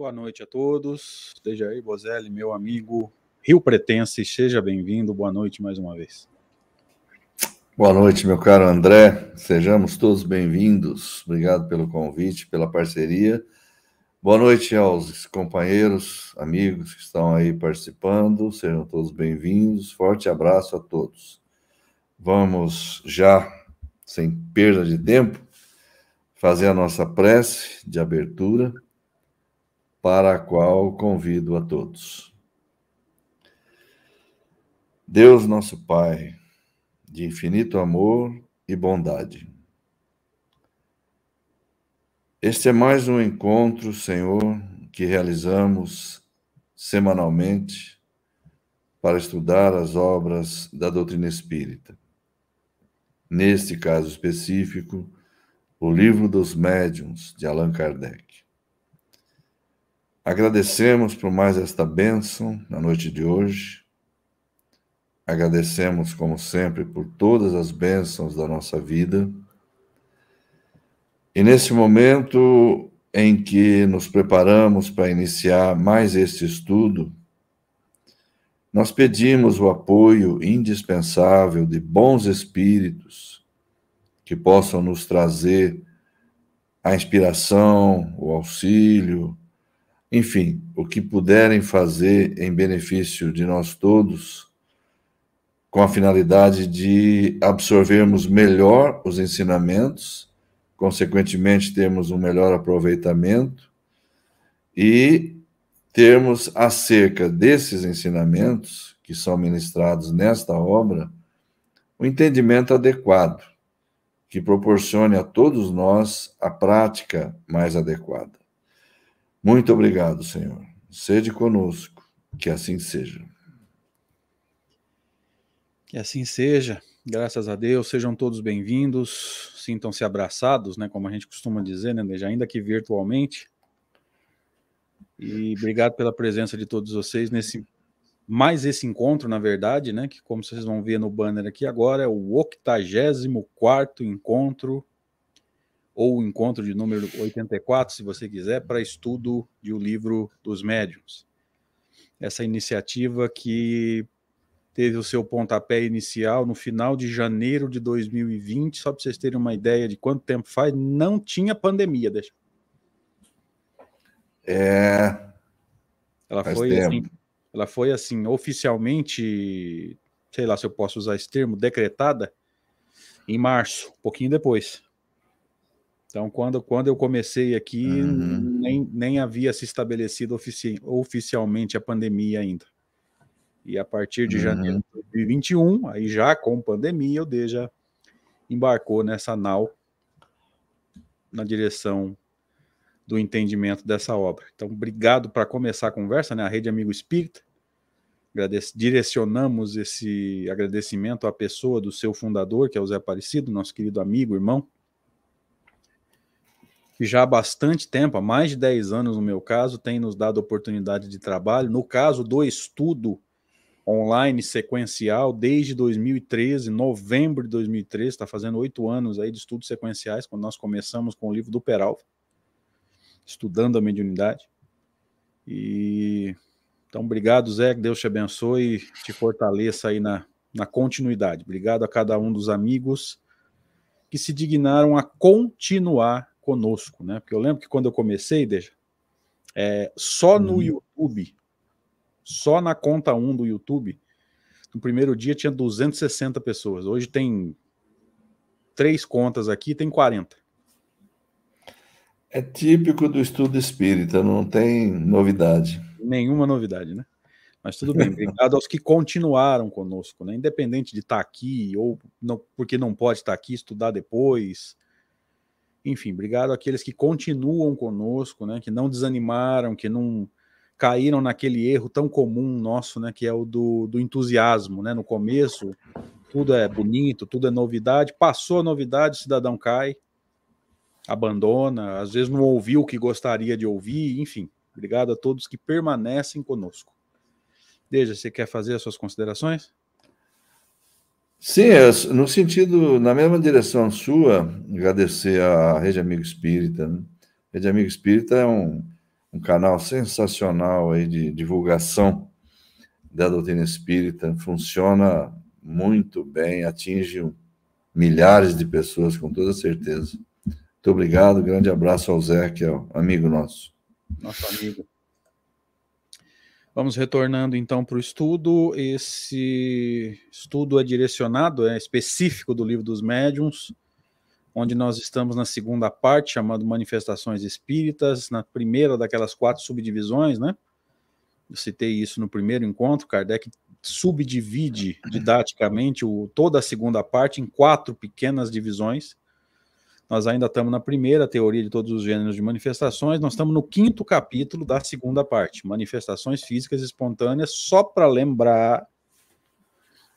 Boa noite a todos. Esteja aí, Bozelli, meu amigo Rio Pretense, seja bem-vindo. Boa noite mais uma vez. Boa noite, meu caro André. Sejamos todos bem-vindos. Obrigado pelo convite, pela parceria. Boa noite aos companheiros, amigos que estão aí participando. Sejam todos bem-vindos. Forte abraço a todos. Vamos já, sem perda de tempo, fazer a nossa prece de abertura para a qual convido a todos. Deus, nosso Pai, de infinito amor e bondade. Este é mais um encontro, Senhor, que realizamos semanalmente para estudar as obras da doutrina espírita. Neste caso específico, o Livro dos Médiuns, de Allan Kardec. Agradecemos por mais esta bênção na noite de hoje. Agradecemos, como sempre, por todas as bênçãos da nossa vida. E nesse momento em que nos preparamos para iniciar mais este estudo, nós pedimos o apoio indispensável de bons espíritos que possam nos trazer a inspiração, o auxílio, enfim, o que puderem fazer em benefício de nós todos, com a finalidade de absorvermos melhor os ensinamentos, consequentemente, termos um melhor aproveitamento e termos acerca desses ensinamentos que são ministrados nesta obra o um entendimento adequado, que proporcione a todos nós a prática mais adequada. Muito obrigado, Senhor. Sede conosco, que assim seja. Que assim seja. Graças a Deus, sejam todos bem-vindos. Sintam-se abraçados, né, como a gente costuma dizer, né, ainda que virtualmente. E obrigado pela presença de todos vocês nesse mais esse encontro, na verdade, né, que como vocês vão ver no banner aqui agora, é o 84º encontro ou o encontro de número 84, se você quiser, para estudo de o livro dos médiuns. Essa iniciativa que teve o seu pontapé inicial no final de janeiro de 2020, só para vocês terem uma ideia de quanto tempo faz, não tinha pandemia, deixa. É. Ela foi tempo. assim, ela foi assim oficialmente, sei lá se eu posso usar esse termo, decretada em março, um pouquinho depois. Então, quando, quando eu comecei aqui, uhum. nem, nem havia se estabelecido ofici oficialmente a pandemia ainda. E a partir de uhum. janeiro de 2021, aí já com pandemia, o Deja embarcou nessa nau na direção do entendimento dessa obra. Então, obrigado para começar a conversa, né? A Rede Amigo Espírita. Agradece, direcionamos esse agradecimento à pessoa do seu fundador, que é o Zé Aparecido, nosso querido amigo, irmão, que já há bastante tempo, há mais de 10 anos no meu caso, tem nos dado oportunidade de trabalho. No caso do estudo online sequencial, desde 2013, novembro de 2013, está fazendo oito anos aí de estudos sequenciais, quando nós começamos com o livro do Peralva, estudando a mediunidade. E então, obrigado, Zé, que Deus te abençoe e te fortaleça aí na, na continuidade. Obrigado a cada um dos amigos que se dignaram a continuar conosco, né? Porque eu lembro que quando eu comecei, deixa, é, só no uhum. YouTube, só na conta 1 do YouTube, no primeiro dia tinha 260 pessoas. Hoje tem três contas aqui, tem 40. É típico do estudo espírita, não tem novidade. Nenhuma novidade, né? Mas tudo bem, obrigado aos que continuaram conosco, né? Independente de estar aqui ou não, porque não pode estar aqui, estudar depois, enfim, obrigado àqueles que continuam conosco, né, que não desanimaram, que não caíram naquele erro tão comum nosso, né, que é o do, do entusiasmo, né, no começo tudo é bonito, tudo é novidade, passou a novidade, o cidadão cai, abandona, às vezes não ouviu o que gostaria de ouvir, enfim, obrigado a todos que permanecem conosco. Deja, você quer fazer as suas considerações? Sim, é, no sentido, na mesma direção sua, agradecer à Rede Amigo Espírita. Né? Rede Amigo Espírita é um, um canal sensacional aí de divulgação da doutrina espírita, funciona muito bem, atinge milhares de pessoas, com toda certeza. Muito obrigado, grande abraço ao Zé, que é o amigo nosso. Nosso amigo. Vamos retornando então para o estudo. Esse estudo é direcionado, é específico do livro dos médiuns, onde nós estamos na segunda parte, chamado Manifestações Espíritas, na primeira daquelas quatro subdivisões, né? Eu citei isso no primeiro encontro. Kardec subdivide didaticamente o, toda a segunda parte em quatro pequenas divisões. Nós ainda estamos na primeira teoria de todos os gêneros de manifestações, nós estamos no quinto capítulo da segunda parte, manifestações físicas espontâneas, só para lembrar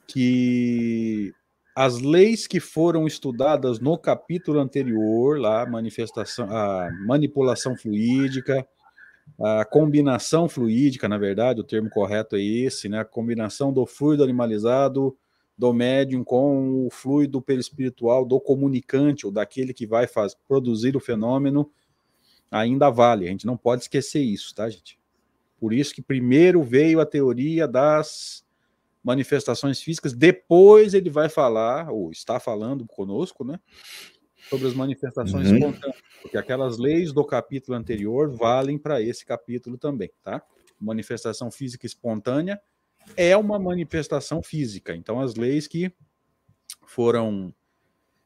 que as leis que foram estudadas no capítulo anterior, lá, manifestação, a manipulação fluídica, a combinação fluídica, na verdade, o termo correto é esse, né? A combinação do fluido animalizado do médium com o fluido perispiritual do comunicante ou daquele que vai faz, produzir o fenômeno ainda vale. A gente não pode esquecer isso, tá, gente? Por isso que primeiro veio a teoria das manifestações físicas, depois ele vai falar, ou está falando conosco, né? sobre as manifestações uhum. espontâneas, porque aquelas leis do capítulo anterior valem para esse capítulo também, tá? Manifestação física espontânea é uma manifestação física. Então, as leis que foram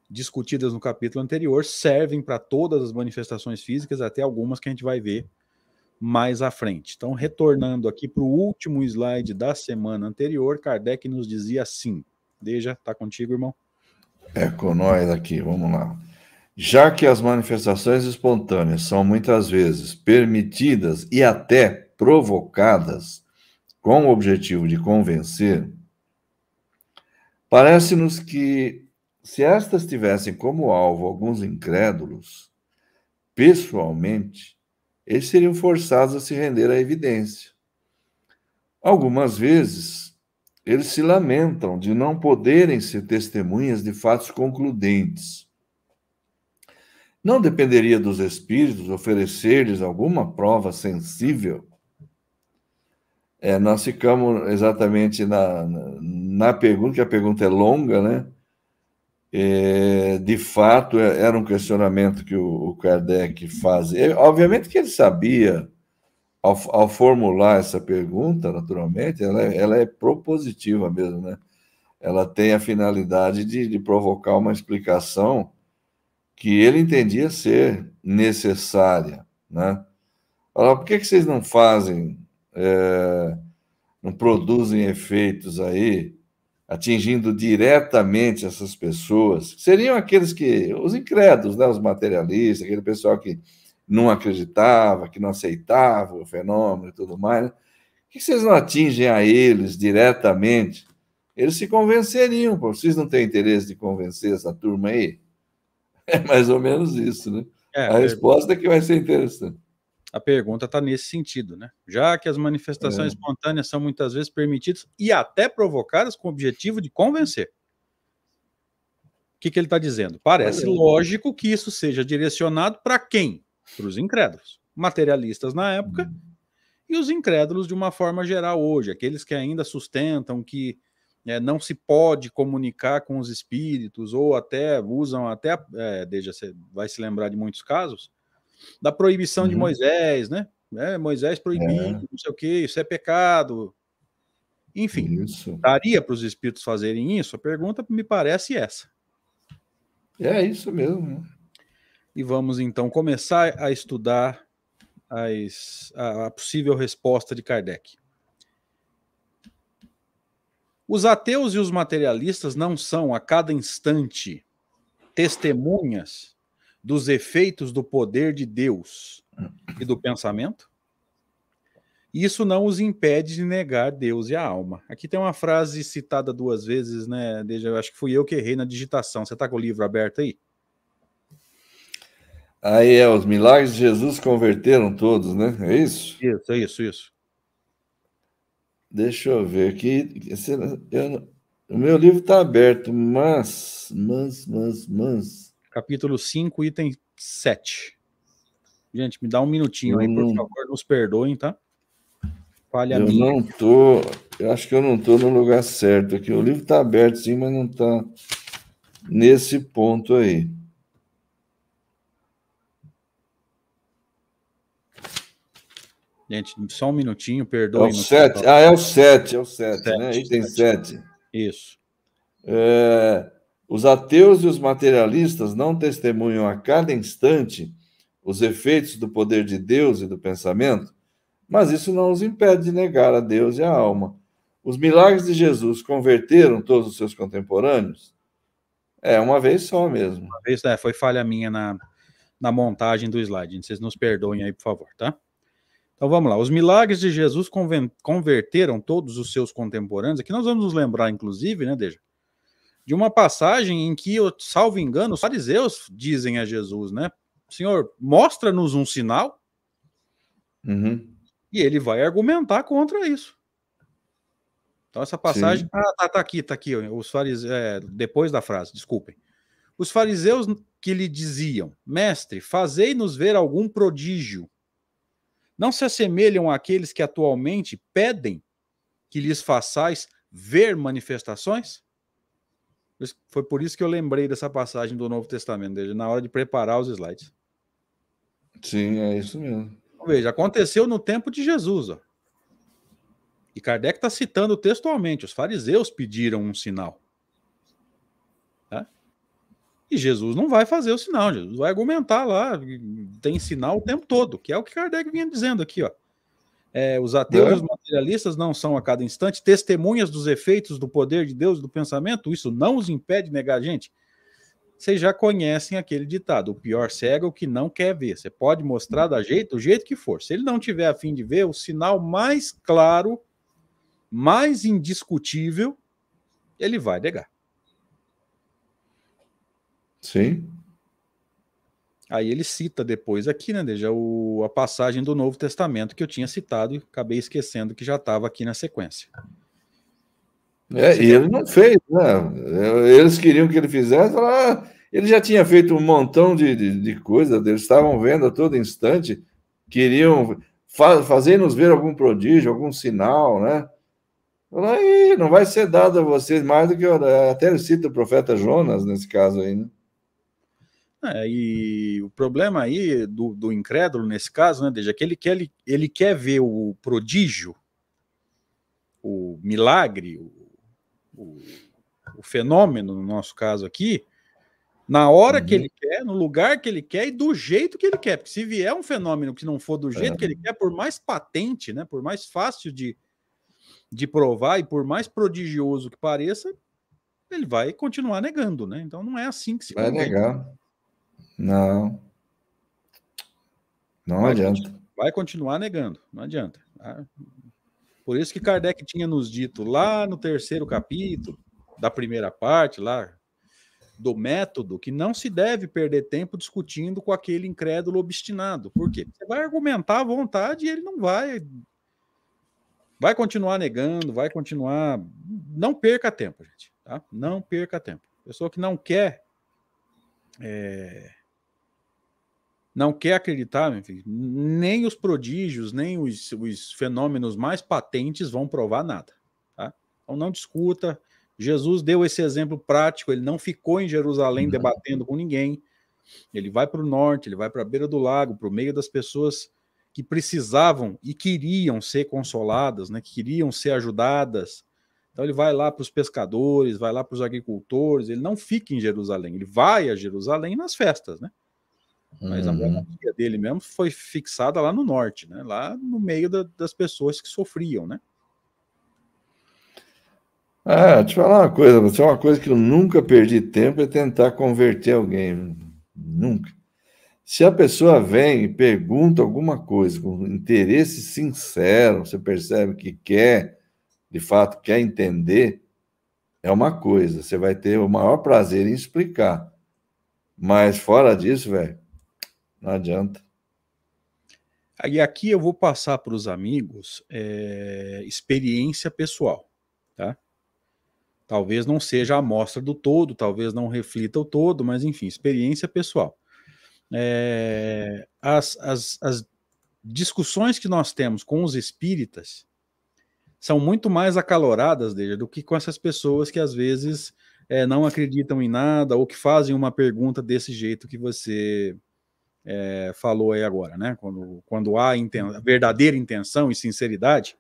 discutidas no capítulo anterior servem para todas as manifestações físicas, até algumas que a gente vai ver mais à frente. Então, retornando aqui para o último slide da semana anterior, Kardec nos dizia assim: Deja, tá contigo, irmão? É com nós aqui, vamos lá. Já que as manifestações espontâneas são muitas vezes permitidas e até provocadas com o objetivo de convencer, parece-nos que se estas tivessem como alvo alguns incrédulos, pessoalmente, eles seriam forçados a se render à evidência. Algumas vezes, eles se lamentam de não poderem ser testemunhas de fatos concludentes não dependeria dos espíritos oferecer-lhes alguma prova sensível? É, nós ficamos exatamente na, na, pergunta, que a pergunta é longa, né? É, de fato, é, era um questionamento que o, o Kardec faz. É, obviamente que ele sabia, ao, ao, formular essa pergunta, naturalmente, ela, é, ela é propositiva mesmo, né? Ela tem a finalidade de, de provocar uma explicação que ele entendia ser necessária, né? Falava, por que, que vocês não fazem, é, não produzem efeitos aí, atingindo diretamente essas pessoas? Seriam aqueles que, os incrédulos, né? os materialistas, aquele pessoal que não acreditava, que não aceitava o fenômeno e tudo mais, né? Por que vocês não atingem a eles diretamente? Eles se convenceriam, pô. vocês não têm interesse de convencer essa turma aí? É mais ou menos isso, né? É, a, a resposta é que vai ser interessante. A pergunta está nesse sentido, né? Já que as manifestações é. espontâneas são muitas vezes permitidas e até provocadas com o objetivo de convencer. O que, que ele está dizendo? Parece é. lógico que isso seja direcionado para quem? Para os incrédulos. Materialistas na época hum. e os incrédulos de uma forma geral hoje, aqueles que ainda sustentam que é, não se pode comunicar com os espíritos, ou até usam, até, é, deixa, você vai se lembrar de muitos casos, da proibição uhum. de Moisés, né? É, Moisés proibiu, é. não sei o que, isso é pecado. Enfim, isso. daria para os espíritos fazerem isso? A pergunta me parece essa. É isso mesmo. E vamos então começar a estudar as, a, a possível resposta de Kardec. Os ateus e os materialistas não são, a cada instante, testemunhas dos efeitos do poder de Deus e do pensamento? Isso não os impede de negar Deus e a alma. Aqui tem uma frase citada duas vezes, né? Desde, acho que fui eu que errei na digitação. Você está com o livro aberto aí? Aí é, os milagres de Jesus converteram todos, né? É isso? Isso, é isso, isso. Deixa eu ver aqui. Eu, o meu livro está aberto, mas, mas, mas, mas. Capítulo 5, item 7. Gente, me dá um minutinho eu aí, por favor, nos perdoem, tá? Falha eu minha. não tô, eu acho que eu não tô no lugar certo aqui. O livro está aberto sim, mas não está nesse ponto aí. Gente, só um minutinho, perdoe. É o 7. Ah, é o 7, é o 7, né? Item 7. Isso. É, os ateus e os materialistas não testemunham a cada instante os efeitos do poder de Deus e do pensamento, mas isso não os impede de negar a Deus e a alma. Os milagres de Jesus converteram todos os seus contemporâneos? É, uma vez só mesmo. Uma vez, é, foi falha minha na, na montagem do slide. Vocês nos perdoem aí, por favor, tá? Então vamos lá. Os milagres de Jesus converteram todos os seus contemporâneos. Aqui nós vamos nos lembrar, inclusive, né, Deja? De uma passagem em que, salvo engano, os fariseus dizem a Jesus, né? Senhor, mostra-nos um sinal. Uhum. E ele vai argumentar contra isso. Então, essa passagem. Ah, tá, tá aqui, tá aqui. Os fariseus, é, depois da frase, desculpem. Os fariseus que lhe diziam: Mestre, fazei-nos ver algum prodígio não se assemelham àqueles que atualmente pedem que lhes façais ver manifestações? Foi por isso que eu lembrei dessa passagem do Novo Testamento, desde na hora de preparar os slides. Sim, é isso mesmo. Veja, aconteceu no tempo de Jesus. Ó. E Kardec está citando textualmente: os fariseus pediram um sinal. E Jesus não vai fazer o sinal, Jesus vai argumentar lá, tem sinal o tempo todo, que é o que Kardec vinha dizendo aqui, ó. É, os ateus e os materialistas não são a cada instante testemunhas dos efeitos do poder de Deus e do pensamento, isso não os impede de negar a gente. Vocês já conhecem aquele ditado: o pior cego é o que não quer ver. Você pode mostrar da jeito, do jeito que for. Se ele não tiver a fim de ver, o sinal mais claro, mais indiscutível, ele vai negar. Sim. Aí ele cita depois aqui, né, Deja, o, a passagem do Novo Testamento que eu tinha citado e acabei esquecendo que já estava aqui na sequência. É, e ele não fez, né? Eles queriam que ele fizesse, ah, ele já tinha feito um montão de, de, de coisas, eles estavam vendo a todo instante, queriam fa fazer-nos ver algum prodígio, algum sinal, né? Aí não vai ser dado a vocês mais do que até ele cita o profeta Jonas nesse caso aí, né? É, e o problema aí do, do incrédulo, nesse caso, né, Deja, que ele quer, ele, ele quer ver o prodígio, o milagre, o, o, o fenômeno, no nosso caso aqui, na hora uhum. que ele quer, no lugar que ele quer e do jeito que ele quer. Porque se vier um fenômeno que não for do jeito é. que ele quer, por mais patente, né, por mais fácil de, de provar e por mais prodigioso que pareça, ele vai continuar negando, né? Então não é assim que se vai negar. Não. Não vai adianta. Continuar, vai continuar negando, não adianta. Tá? Por isso que Kardec tinha nos dito lá no terceiro capítulo, da primeira parte, lá do método, que não se deve perder tempo discutindo com aquele incrédulo obstinado. Por quê? Você vai argumentar à vontade e ele não vai. Vai continuar negando, vai continuar. Não perca tempo, gente. Tá? Não perca tempo. Pessoa que não quer é, não quer acreditar, filho, nem os prodígios, nem os, os fenômenos mais patentes vão provar nada. Tá? Então não discuta. Jesus deu esse exemplo prático, ele não ficou em Jerusalém uhum. debatendo com ninguém. Ele vai para o norte, ele vai para a beira do lago, para o meio das pessoas que precisavam e queriam ser consoladas, né, que queriam ser ajudadas. Então ele vai lá para os pescadores, vai lá para os agricultores, ele não fica em Jerusalém, ele vai a Jerusalém nas festas, né? Mas uhum. a monarquia dele mesmo foi fixada lá no norte, né? lá no meio da, das pessoas que sofriam, né? Ah, deixa eu falar uma coisa, você é uma coisa que eu nunca perdi tempo é tentar converter alguém. Nunca. Se a pessoa vem e pergunta alguma coisa com interesse sincero, você percebe que quer, de fato, quer entender, é uma coisa. Você vai ter o maior prazer em explicar. Mas fora disso, velho, não adianta. E aqui eu vou passar para os amigos é, experiência pessoal, tá? Talvez não seja a amostra do todo, talvez não reflita o todo, mas enfim, experiência pessoal. é, as, as, as discussões que nós temos com os espíritas são muito mais acaloradas dele do que com essas pessoas que às vezes é, não acreditam em nada ou que fazem uma pergunta desse jeito que você é, falou aí agora, né? Quando, quando há inten verdadeira intenção e sinceridade,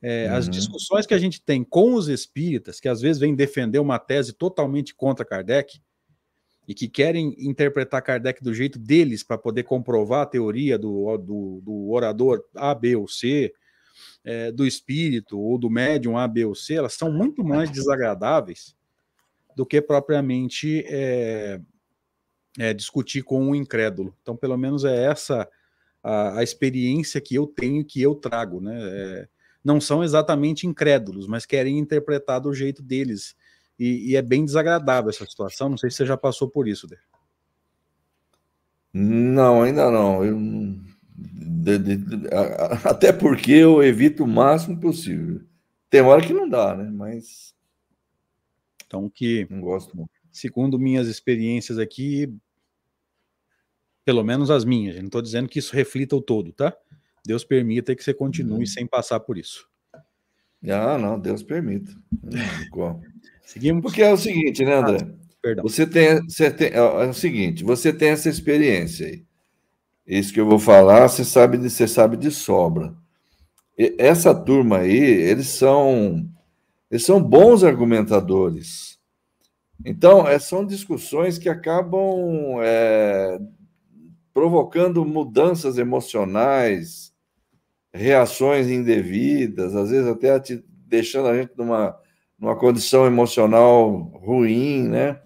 é, uhum. as discussões que a gente tem com os espíritas, que às vezes vêm defender uma tese totalmente contra Kardec, e que querem interpretar Kardec do jeito deles para poder comprovar a teoria do, do, do orador A, B ou C, é, do espírito ou do médium A, B ou C, elas são muito mais desagradáveis do que propriamente é, é, discutir com um incrédulo. Então, pelo menos é essa a, a experiência que eu tenho, que eu trago, né? É, não são exatamente incrédulos, mas querem interpretar do jeito deles e, e, é bem desagradável essa situação. Não sei se você já passou por isso, Dê. Não, ainda não. Eu, de, de, de, até porque eu evito o máximo possível. Tem hora que não dá, né? Mas. Então, que. Não gosto muito. Segundo minhas experiências aqui, pelo menos as minhas, não estou dizendo que isso reflita o todo, tá? Deus permita que você continue uhum. sem passar por isso. Ah, não, Deus permita. Seguimos. Porque é o seguinte, né, André? Ah, perdão. Você tem, você tem, é, é o seguinte, você tem essa experiência aí. Isso que eu vou falar, você sabe de, você sabe de sobra. E essa turma aí, eles são, eles são bons argumentadores. Então, é, são discussões que acabam é, provocando mudanças emocionais, reações indevidas, às vezes até deixando a gente numa numa condição emocional ruim, né?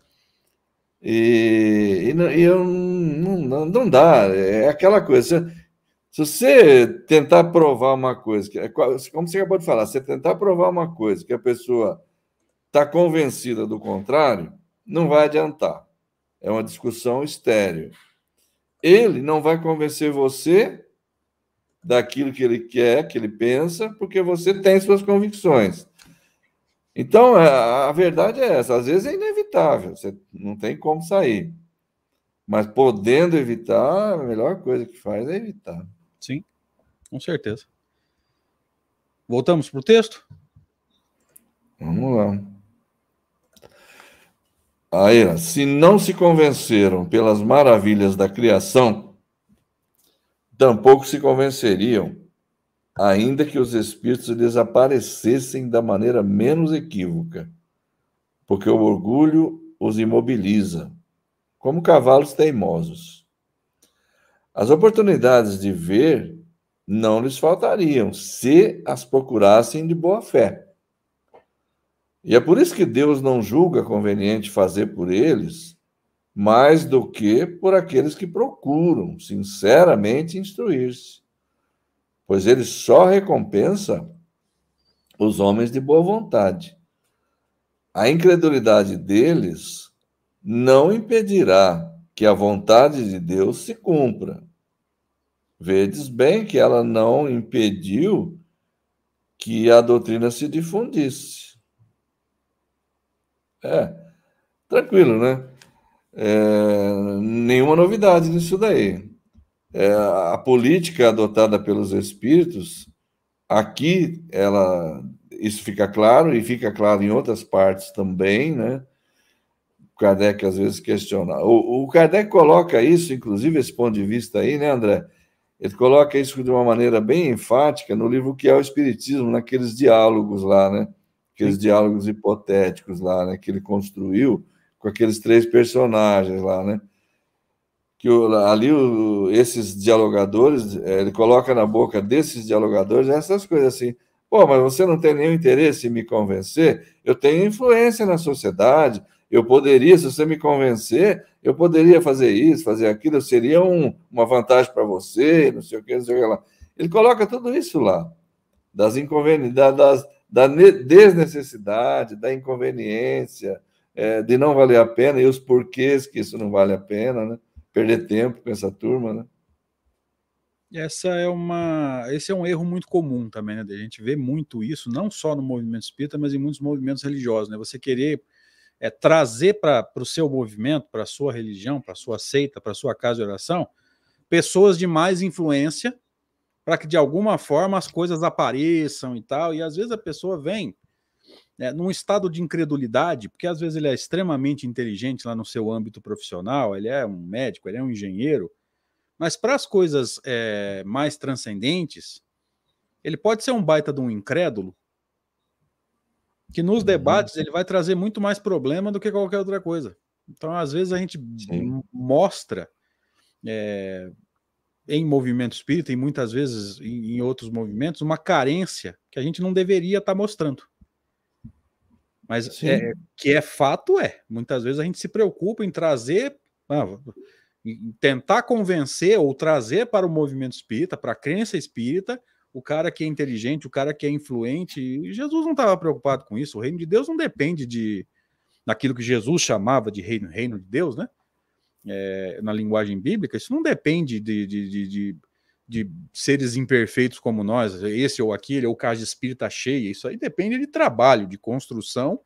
E, e, e eu, não, não dá, é aquela coisa. Se você tentar provar uma coisa, é como você acabou de falar, você tentar provar uma coisa que a pessoa está convencida do contrário, não vai adiantar. É uma discussão estéreo. Ele não vai convencer você daquilo que ele quer, que ele pensa, porque você tem suas convicções. Então, é, a verdade é essa: às vezes é inevitável, você não tem como sair. Mas podendo evitar, a melhor coisa que faz é evitar. Sim, com certeza. Voltamos para o texto? Vamos lá. Aí, se não se convenceram pelas maravilhas da criação, tampouco se convenceriam ainda que os espíritos desaparecessem da maneira menos equívoca, porque o orgulho os imobiliza, como cavalos teimosos. As oportunidades de ver não lhes faltariam, se as procurassem de boa fé. E é por isso que Deus não julga conveniente fazer por eles mais do que por aqueles que procuram sinceramente instruir-se pois ele só recompensa os homens de boa vontade. A incredulidade deles não impedirá que a vontade de Deus se cumpra. Vedes bem que ela não impediu que a doutrina se difundisse. É, tranquilo, né? É, nenhuma novidade nisso daí é, a política adotada pelos espíritos, aqui ela isso fica claro e fica claro em outras partes também, né? Kardec às vezes questiona. O, o Kardec coloca isso, inclusive esse ponto de vista aí, né, André? Ele coloca isso de uma maneira bem enfática no livro que é o Espiritismo, naqueles diálogos lá, né? Aqueles diálogos hipotéticos lá, né? Que ele construiu com aqueles três personagens lá, né? que o, ali o, esses dialogadores, é, ele coloca na boca desses dialogadores essas coisas assim. Pô, mas você não tem nenhum interesse em me convencer? Eu tenho influência na sociedade. Eu poderia, se você me convencer, eu poderia fazer isso, fazer aquilo, seria um, uma vantagem para você, não sei o que, não sei o que lá. Ele coloca tudo isso lá, das inconveniências, das, da desnecessidade, da inconveniência, é, de não valer a pena e os porquês que isso não vale a pena, né? perder tempo com essa turma, né? Essa é uma, esse é um erro muito comum também, né? A gente vê muito isso, não só no movimento espírita, mas em muitos movimentos religiosos, né? Você querer é trazer para o seu movimento, para a sua religião, para a sua seita, para a sua casa de oração, pessoas de mais influência, para que de alguma forma as coisas apareçam e tal. E às vezes a pessoa vem né, num estado de incredulidade, porque às vezes ele é extremamente inteligente lá no seu âmbito profissional, ele é um médico, ele é um engenheiro, mas para as coisas é, mais transcendentes, ele pode ser um baita de um incrédulo, que nos uhum. debates ele vai trazer muito mais problema do que qualquer outra coisa. Então, às vezes, a gente Sim. mostra é, em movimento espírita, e muitas vezes em, em, outros movimentos, uma carência que a gente não deveria estar tá mostrando. Mas é, que é fato, é. Muitas vezes a gente se preocupa em trazer, ah, em tentar convencer ou trazer para o movimento espírita, para a crença espírita, o cara que é inteligente, o cara que é influente. E Jesus não estava preocupado com isso. O reino de Deus não depende de daquilo que Jesus chamava de reino, reino de Deus, né? É, na linguagem bíblica, isso não depende de, de, de, de, de seres imperfeitos como nós, esse ou aquele, ou casa espírita cheia. Isso aí depende de trabalho, de construção.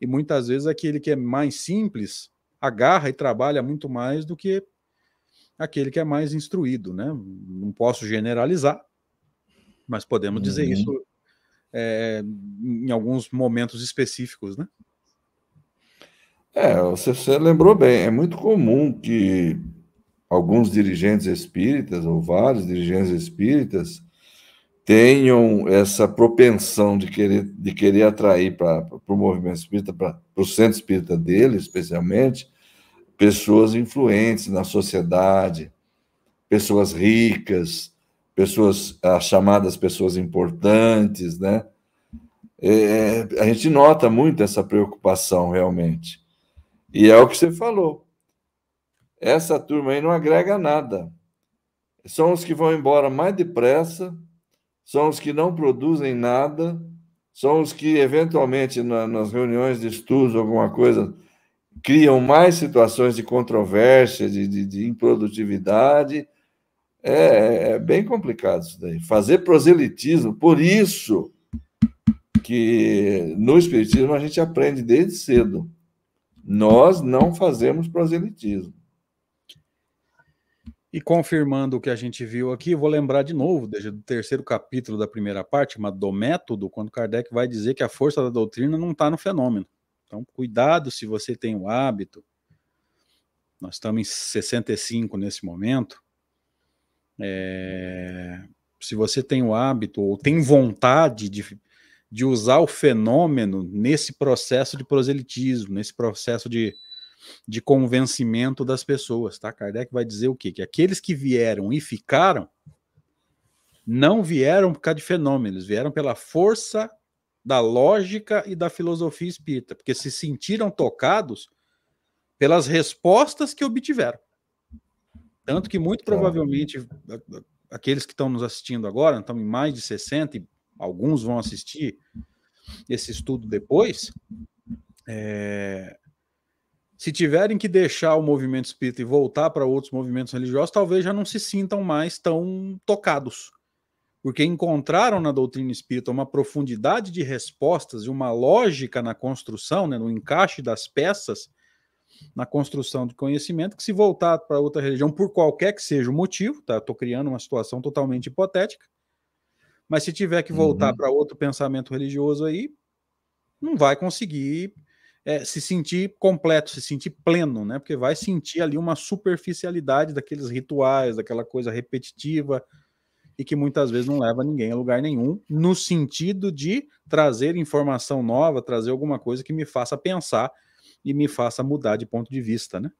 E muitas vezes aquele que é mais simples agarra e trabalha muito mais do que aquele que é mais instruído, né? Não posso generalizar, mas podemos dizer uhum. isso é, em alguns momentos específicos, né? É, você, você lembrou bem, é muito comum que alguns dirigentes espíritas, ou vários dirigentes espíritas, tenham essa propensão de querer, de querer atrair para o movimento espírita, para o centro espírita dele, especialmente, pessoas influentes na sociedade, pessoas ricas, pessoas, as chamadas pessoas importantes, né? É, a gente nota muito essa preocupação realmente. E é o que você falou. Essa turma aí não agrega nada. São os que vão embora mais depressa, são os que não produzem nada, são os que, eventualmente, na, nas reuniões de estudos, alguma coisa, criam mais situações de controvérsia, de, de, de improdutividade, é, é bem complicado isso daí. Fazer proselitismo, por isso que no Espiritismo a gente aprende desde cedo. Nós não fazemos proselitismo. E confirmando o que a gente viu aqui, vou lembrar de novo, desde o terceiro capítulo da primeira parte, mas do método, quando Kardec vai dizer que a força da doutrina não está no fenômeno. Então, cuidado se você tem o hábito. Nós estamos em 65 nesse momento. É, se você tem o hábito ou tem vontade de, de usar o fenômeno nesse processo de proselitismo, nesse processo de, de convencimento das pessoas, tá? Kardec vai dizer o quê? Que aqueles que vieram e ficaram não vieram por causa de fenômenos, vieram pela força da lógica e da filosofia espírita, porque se sentiram tocados pelas respostas que obtiveram. Tanto que, muito provavelmente, aqueles que estão nos assistindo agora, estão em mais de 60, e alguns vão assistir esse estudo depois, é, se tiverem que deixar o movimento espírita e voltar para outros movimentos religiosos, talvez já não se sintam mais tão tocados. Porque encontraram na doutrina espírita uma profundidade de respostas e uma lógica na construção, né, no encaixe das peças, na construção de conhecimento, que se voltar para outra religião, por qualquer que seja o motivo, tá? Estou criando uma situação totalmente hipotética, mas se tiver que voltar uhum. para outro pensamento religioso aí, não vai conseguir é, se sentir completo, se sentir pleno, né? Porque vai sentir ali uma superficialidade daqueles rituais, daquela coisa repetitiva e que muitas vezes não leva ninguém a lugar nenhum, no sentido de trazer informação nova, trazer alguma coisa que me faça pensar e me faça mudar de ponto de vista, né?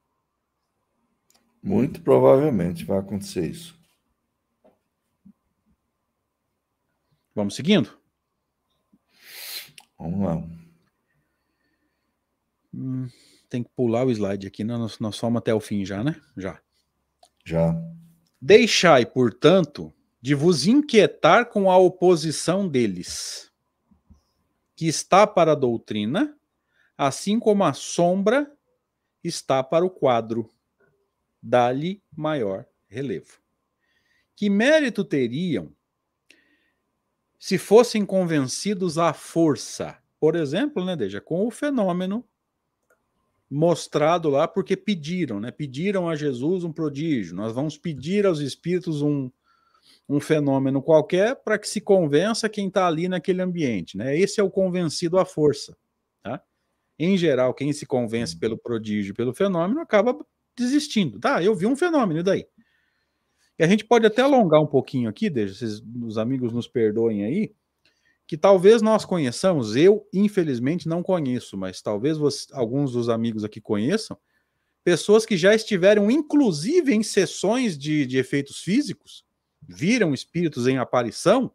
Muito provavelmente vai acontecer isso. Vamos seguindo? Vamos lá. Hum, tem que pular o slide aqui, né? nós, nós fomos até o fim já, né? Já. Já. Deixai, portanto, de vos inquietar com a oposição deles, que está para a doutrina, assim como a sombra está para o quadro. Dá-lhe maior relevo. Que mérito teriam se fossem convencidos à força? Por exemplo, né, Deja, com o fenômeno mostrado lá porque pediram, né? Pediram a Jesus um prodígio. Nós vamos pedir aos espíritos um, um fenômeno qualquer para que se convença quem está ali naquele ambiente, né? Esse é o convencido à força, tá? Em geral, quem se convence pelo prodígio, pelo fenômeno, acaba desistindo. Tá, eu vi um fenômeno, e daí? E a gente pode até alongar um pouquinho aqui, deixa os amigos nos perdoem aí, que talvez nós conheçamos, eu infelizmente não conheço, mas talvez você, alguns dos amigos aqui conheçam, pessoas que já estiveram inclusive em sessões de, de efeitos físicos, viram espíritos em aparição,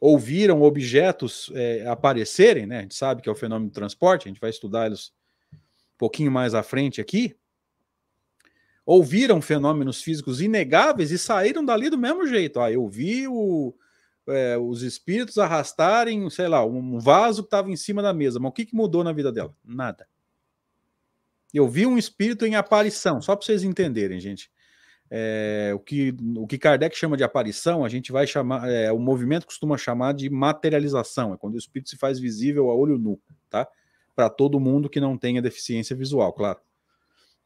ou viram objetos é, aparecerem, né? A gente sabe que é o fenômeno do transporte, a gente vai estudar eles um pouquinho mais à frente aqui. Ouviram fenômenos físicos inegáveis e saíram dali do mesmo jeito. Ah, eu vi o, é, os espíritos arrastarem, sei lá, um vaso que estava em cima da mesa. Mas o que, que mudou na vida dela? Nada. Eu vi um espírito em aparição, só para vocês entenderem, gente. É, o, que, o que Kardec chama de aparição, a gente vai chamar, é, o movimento costuma chamar de materialização, é quando o espírito se faz visível a olho nu, tá? Para todo mundo que não tenha deficiência visual, claro.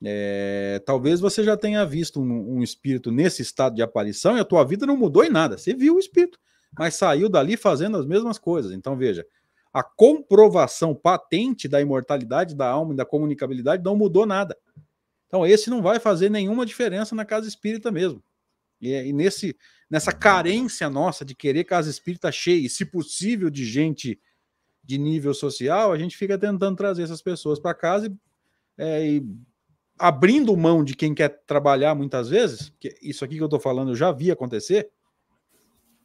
É, talvez você já tenha visto um, um, espírito nesse estado de aparição e a tua vida não mudou em nada. Você viu o espírito mas saiu dali fazendo as mesmas coisas. Então, veja, a comprovação patente da imortalidade da alma e da comunicabilidade não mudou nada. Então, esse não vai fazer nenhuma diferença na casa espírita mesmo. E, e nesse, nessa carência nossa de querer casa espírita cheia, e, se possível, de gente de nível social, a gente fica tentando trazer essas pessoas para casa e, é, e, abrindo mão de quem quer trabalhar muitas vezes, que isso aqui que eu estou falando eu já vi acontecer,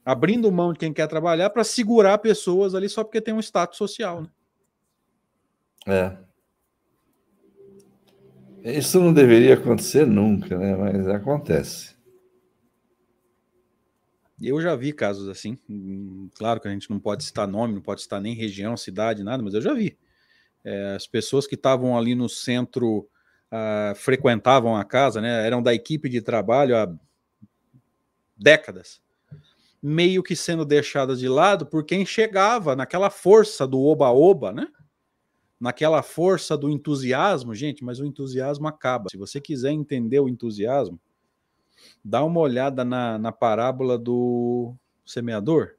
abrindo mão de quem quer trabalhar para segurar pessoas ali só porque tem um status social. Né? É. Isso não deveria acontecer nunca, né? Mas acontece. Eu já vi casos assim. Claro que a gente não pode citar nome, não pode citar nem região, cidade, nada, mas eu já vi. É, as pessoas que estavam ali no centro uh, frequentavam a casa, né? Eram da equipe de trabalho há décadas meio que sendo deixadas de lado por quem chegava naquela força do oba-oba, né? Naquela força do entusiasmo, gente, mas o entusiasmo acaba. Se você quiser entender o entusiasmo, dá uma olhada na, na parábola do semeador.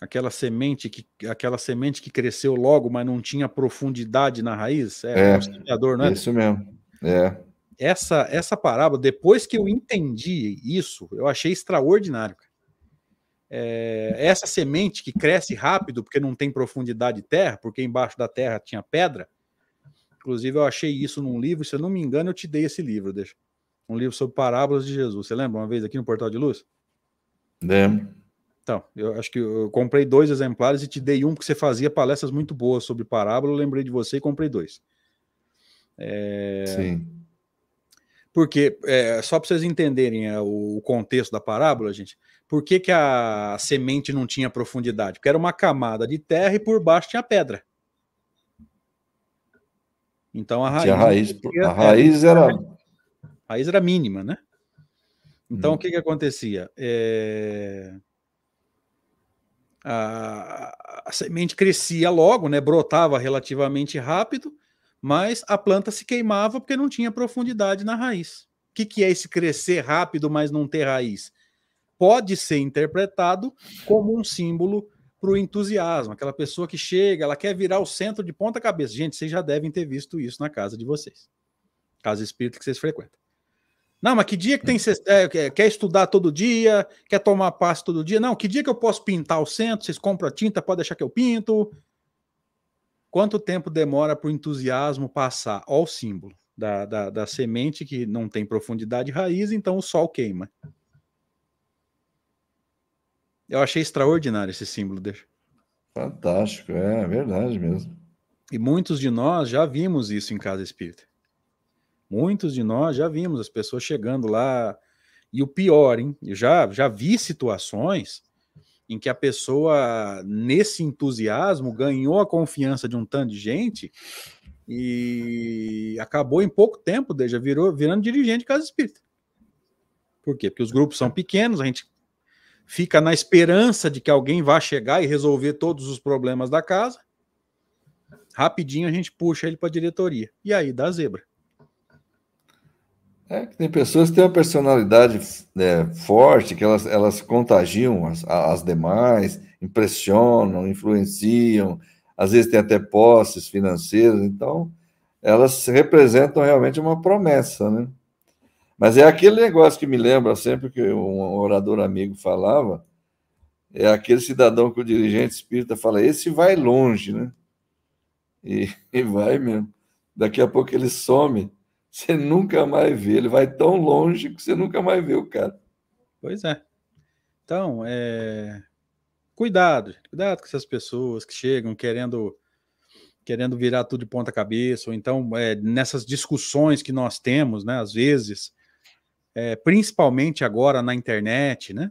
Aquela semente que aquela semente que cresceu logo, mas não tinha profundidade na raiz. É, é o semeador, não é? Isso mesmo. É. Essa, essa parábola, depois que eu entendi isso, eu achei extraordinário é, essa semente que cresce rápido porque não tem profundidade de terra, porque embaixo da terra tinha pedra. Inclusive, eu achei isso num livro, se eu não me engano, eu te dei esse livro, deixa. Um livro sobre parábolas de Jesus. Você lembra uma vez aqui no Portal de Luz? Lembro. Então, eu acho que eu comprei dois exemplares e te dei um porque você fazia palestras muito boas sobre parábola. Eu lembrei de você e comprei dois. É... Sim. Porque, é, só para vocês entenderem é, o contexto da parábola, gente, por que, que a semente não tinha profundidade? Porque era uma camada de terra e por baixo tinha pedra. Então a raiz, a raiz, a raiz era. A raiz era mínima, né? Então hum. o que, que acontecia? É... A, a, semente crescia logo, né? Brotava relativamente rápido, mas a planta se queimava porque não tinha profundidade na raiz. O que, que é esse crescer rápido, mas não ter raiz? pode ser interpretado como um símbolo para o entusiasmo, aquela pessoa que chega, ela quer virar o centro de ponta cabeça. Gente, vocês já devem ter visto isso na casa de vocês, casa espírita que vocês frequentam. Não, mas que dia que tem é, quer estudar todo dia, quer tomar passe todo dia? Não, que dia que eu posso pintar o centro? Vocês compram a tinta, pode deixar que eu pinto. Quanto tempo demora para o entusiasmo passar? Olha o símbolo da, da, da semente que não tem profundidade de raiz, então o sol queima. Eu achei extraordinário esse símbolo, deixa. Fantástico, é verdade mesmo. E muitos de nós já vimos isso em casa espírita. Muitos de nós já vimos as pessoas chegando lá. E o pior, hein? Eu já, já vi situações em que a pessoa, nesse entusiasmo, ganhou a confiança de um tanto de gente e acabou em pouco tempo, já virou virando dirigente de casa espírita. Por quê? Porque os grupos são pequenos, a gente fica na esperança de que alguém vá chegar e resolver todos os problemas da casa. rapidinho a gente puxa ele para a diretoria. E aí dá zebra. É que tem pessoas que têm uma personalidade é, forte, que elas, elas contagiam as, as demais, impressionam, influenciam, às vezes tem até posses financeiras, então elas representam realmente uma promessa, né? Mas é aquele negócio que me lembra sempre que um orador amigo falava, é aquele cidadão que o dirigente espírita fala, esse vai longe, né? E, e vai mesmo. Daqui a pouco ele some, você nunca mais vê. Ele vai tão longe que você nunca mais vê o cara. Pois é. Então, é... cuidado, cuidado com essas pessoas que chegam querendo querendo virar tudo de ponta cabeça, ou então é, nessas discussões que nós temos, né, às vezes, é, principalmente agora na internet, né?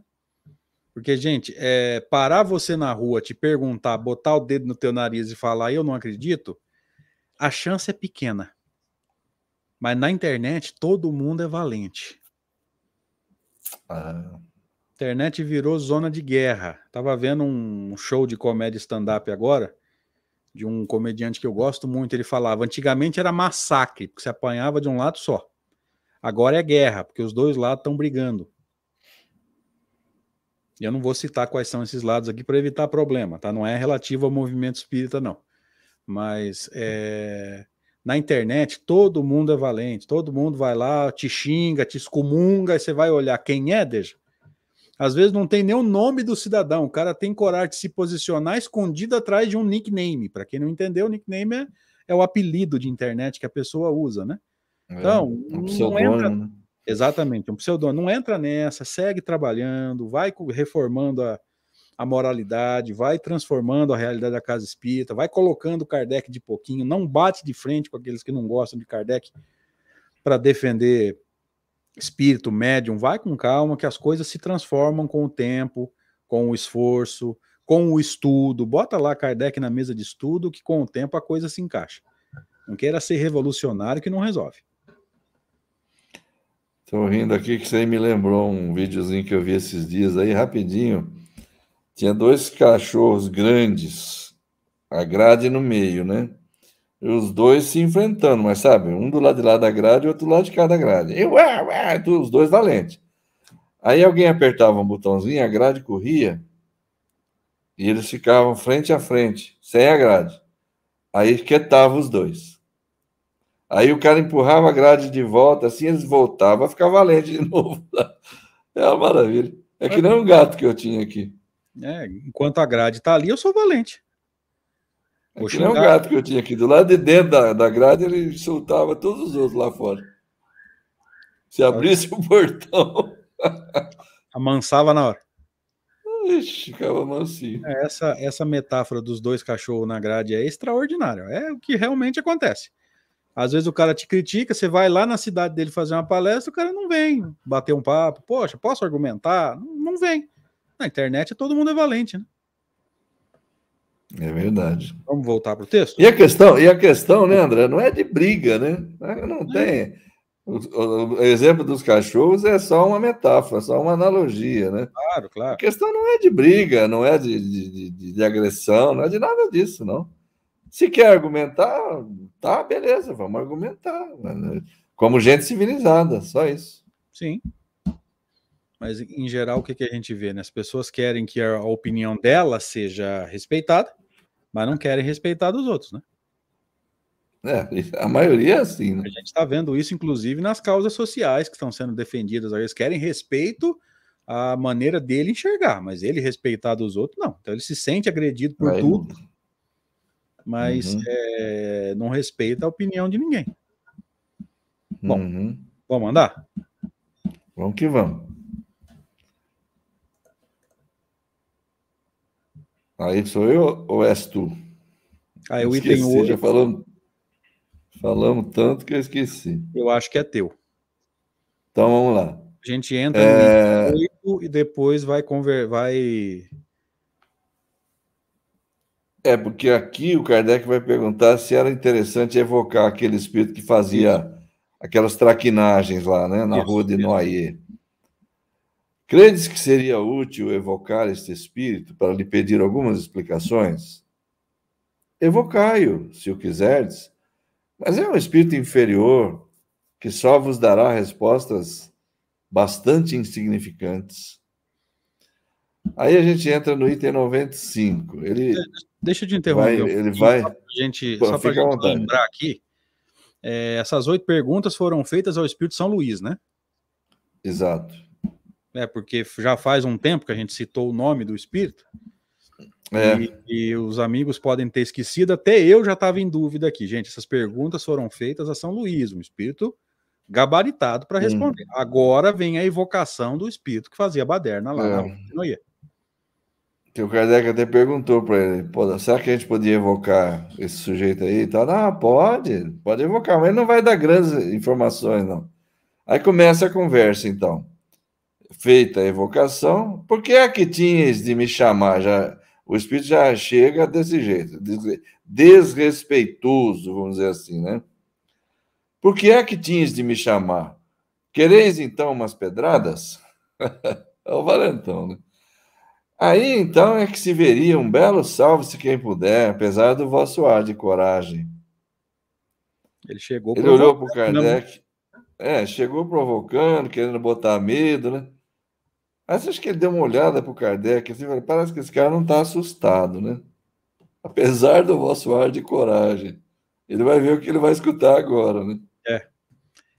Porque, gente, é, parar você na rua, te perguntar, botar o dedo no teu nariz e falar eu não acredito, a chance é pequena. Mas na internet todo mundo é valente. Ah. Internet virou zona de guerra. Tava vendo um show de comédia stand-up agora, de um comediante que eu gosto muito. Ele falava: antigamente era massacre, porque você apanhava de um lado só. Agora é guerra, porque os dois lados estão brigando. E eu não vou citar quais são esses lados aqui para evitar problema, tá? Não é relativo ao movimento espírita, não. Mas é, na internet todo mundo é valente, todo mundo vai lá, te xinga, te excomunga, e você vai olhar quem é, deixa. Às vezes não tem nem o nome do cidadão, o cara tem coragem de se posicionar escondido atrás de um nickname. Para quem não entendeu, o nickname é, é, o apelido de internet que a pessoa usa, né? É, então, um não entra, né? Exatamente, um pseudônimo. Não entra nessa, segue trabalhando, vai reformando a, a moralidade, vai transformando a realidade da casa espírita, vai colocando Kardec de pouquinho, não bate de frente com aqueles que não gostam de Kardec para defender espírito, médium, vai com calma que as coisas se transformam com o tempo, com o esforço, com o estudo. Bota lá Kardec na mesa de estudo que com o tempo a coisa se encaixa. Não queira ser revolucionário que não resolve. Estou rindo aqui que você me lembrou um videozinho que eu vi esses dias aí, rapidinho. Tinha dois cachorros grandes, a grade no meio, né? E os dois se enfrentando, mas sabe, um do lado de lá da grade e outro do lado de cada grade. E ué, ué, os dois valentes. Aí alguém apertava um botãozinho, a grade corria e eles ficavam frente a frente, sem a grade. Aí quietava os dois. Aí o cara empurrava a grade de volta, assim eles voltavam, ficava valente de novo. É uma maravilha. É que nem um gato que eu tinha aqui. É, enquanto a grade está ali, eu sou valente. É que nem um gato que eu tinha aqui. Do lado de dentro da, da grade, ele soltava todos os outros lá fora. Se abrisse o portão. Amansava na hora. Ixi, ficava mansinho. É, essa, essa metáfora dos dois cachorros na grade é extraordinária. É o que realmente acontece. Às vezes o cara te critica, você vai lá na cidade dele fazer uma palestra, o cara não vem bater um papo. Poxa, posso argumentar? Não vem. Na internet todo mundo é valente, né? É verdade. Vamos voltar para o texto? E a questão, e a questão, né, André, não é de briga, né? Não tem. O, o, o, exemplo dos cachorros é só uma metáfora, só uma analogia, né? Claro, claro. A questão não é de briga, não é de, de, de, de agressão, não é de nada disso, não. Se quer argumentar, tá, beleza, vamos argumentar. Como gente civilizada, só isso. Sim. Mas, em geral, o que, que a gente vê? Né? As pessoas querem que a opinião dela seja respeitada, mas não querem respeitar dos outros, né? É, a maioria é assim, né? A gente está vendo isso, inclusive, nas causas sociais que estão sendo defendidas. Eles querem respeito à maneira dele enxergar, mas ele respeitar dos outros, não. Então ele se sente agredido por Aí, tudo mas uhum. é, não respeita a opinião de ninguém. Bom, uhum. vamos andar? Vamos que vamos. Aí sou eu ou és tu? Aí o item 8. Já falamos, falamos tanto que eu esqueci. Eu acho que é teu. Então vamos lá. A gente entra é... no item 8 e depois vai, conver... vai é, porque aqui o Kardec vai perguntar se era interessante evocar aquele espírito que fazia aquelas traquinagens lá, né, na isso, rua de Noyer. Credes que seria útil evocar este espírito para lhe pedir algumas explicações? evocai-o, se o quiserdes. Mas é um espírito inferior que só vos dará respostas bastante insignificantes. Aí a gente entra no item 95. Ele Deixa eu te interromper. Vai, ele vai. Só para gente, Pô, só pra gente lembrar aqui, é, essas oito perguntas foram feitas ao Espírito São Luís, né? Exato. É, porque já faz um tempo que a gente citou o nome do Espírito. É. E, e, os amigos podem ter esquecido, até eu já estava em dúvida aqui, gente. Essas perguntas foram feitas a São Luís, um espírito gabaritado para responder. Hum. Agora vem a evocação do espírito que fazia baderna lá é. na que o Kardec até perguntou para ele: será que a gente podia evocar esse sujeito aí? Tá, não, pode, pode evocar, mas ele não vai dar grandes informações, não. Aí começa a conversa, então. Feita a evocação, por que é que tinhas de me chamar? Já, o espírito já chega desse jeito, desrespeitoso, vamos dizer assim, né? Por que é que tinhas de me chamar? Quereis então umas pedradas? é o valentão, né? Aí então é que se veria um belo salve-se quem puder, apesar do vosso ar de coragem. Ele chegou Ele olhou para o Kardec. É, chegou provocando, querendo botar medo, né? Mas acho que ele deu uma olhada para o Kardec assim, parece que esse cara não está assustado, né? Apesar do vosso ar de coragem. Ele vai ver o que ele vai escutar agora, né? É.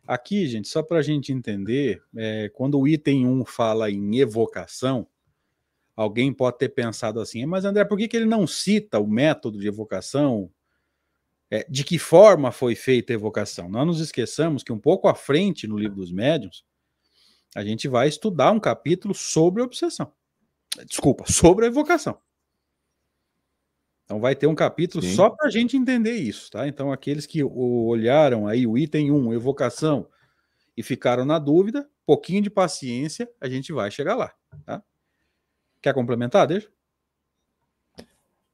Aqui, gente, só para a gente entender, é, quando o item 1 fala em evocação, Alguém pode ter pensado assim, mas André, por que, que ele não cita o método de evocação? É, de que forma foi feita a evocação? Não nos esqueçamos que um pouco à frente no livro dos médiuns, a gente vai estudar um capítulo sobre a obsessão. Desculpa, sobre a evocação. Então vai ter um capítulo Sim. só para a gente entender isso, tá? Então aqueles que olharam aí o item 1, evocação, e ficaram na dúvida, pouquinho de paciência, a gente vai chegar lá, tá? Quer complementar? Deixa.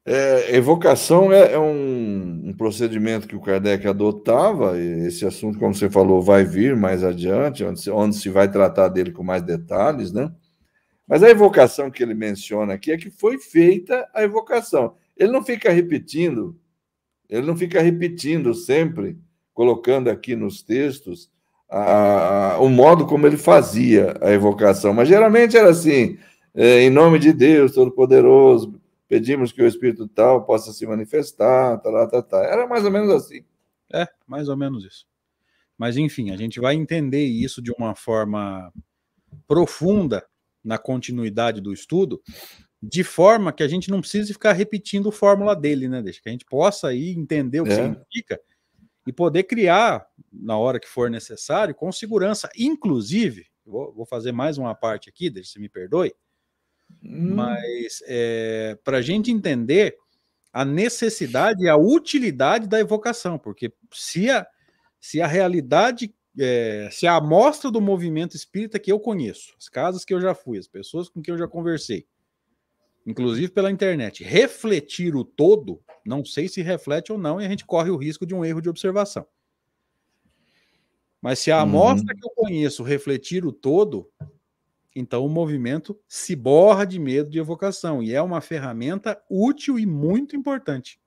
É, evocação é, é um, um, procedimento que o Kardec adotava, esse assunto, como você falou, vai vir mais adiante, onde se, onde se vai tratar dele com mais detalhes, né? Mas a evocação que ele menciona aqui é que foi feita a evocação. Ele não fica repetindo, ele não fica repetindo sempre, colocando aqui nos textos a, a, o modo como ele fazia a evocação, mas geralmente era assim: é, em nome de Deus Todo-Poderoso, pedimos que o Espírito tal possa se manifestar, tá, tá, tá. Era mais ou menos assim. É, mais ou menos isso. Mas, enfim, a gente vai entender isso de uma forma profunda na continuidade do estudo, de forma que a gente não precise ficar repetindo a fórmula dele, né? Deixa que a gente possa aí entender o que é. significa e poder criar, na hora que for necessário, com segurança. Inclusive, vou, vou fazer mais uma parte aqui, deixa se me perdoe, Hum. Mas é, para a gente entender a necessidade e a utilidade da evocação, porque se a, se a realidade, é, se a amostra do movimento espírita que eu conheço, as casas que eu já fui, as pessoas com quem eu já conversei, inclusive pela internet, refletir o todo, não sei se reflete ou não, e a gente corre o risco de um erro de observação. Mas se a amostra uhum. que eu conheço refletir o todo, então o movimento se borra de medo de evocação e é uma ferramenta útil e muito importante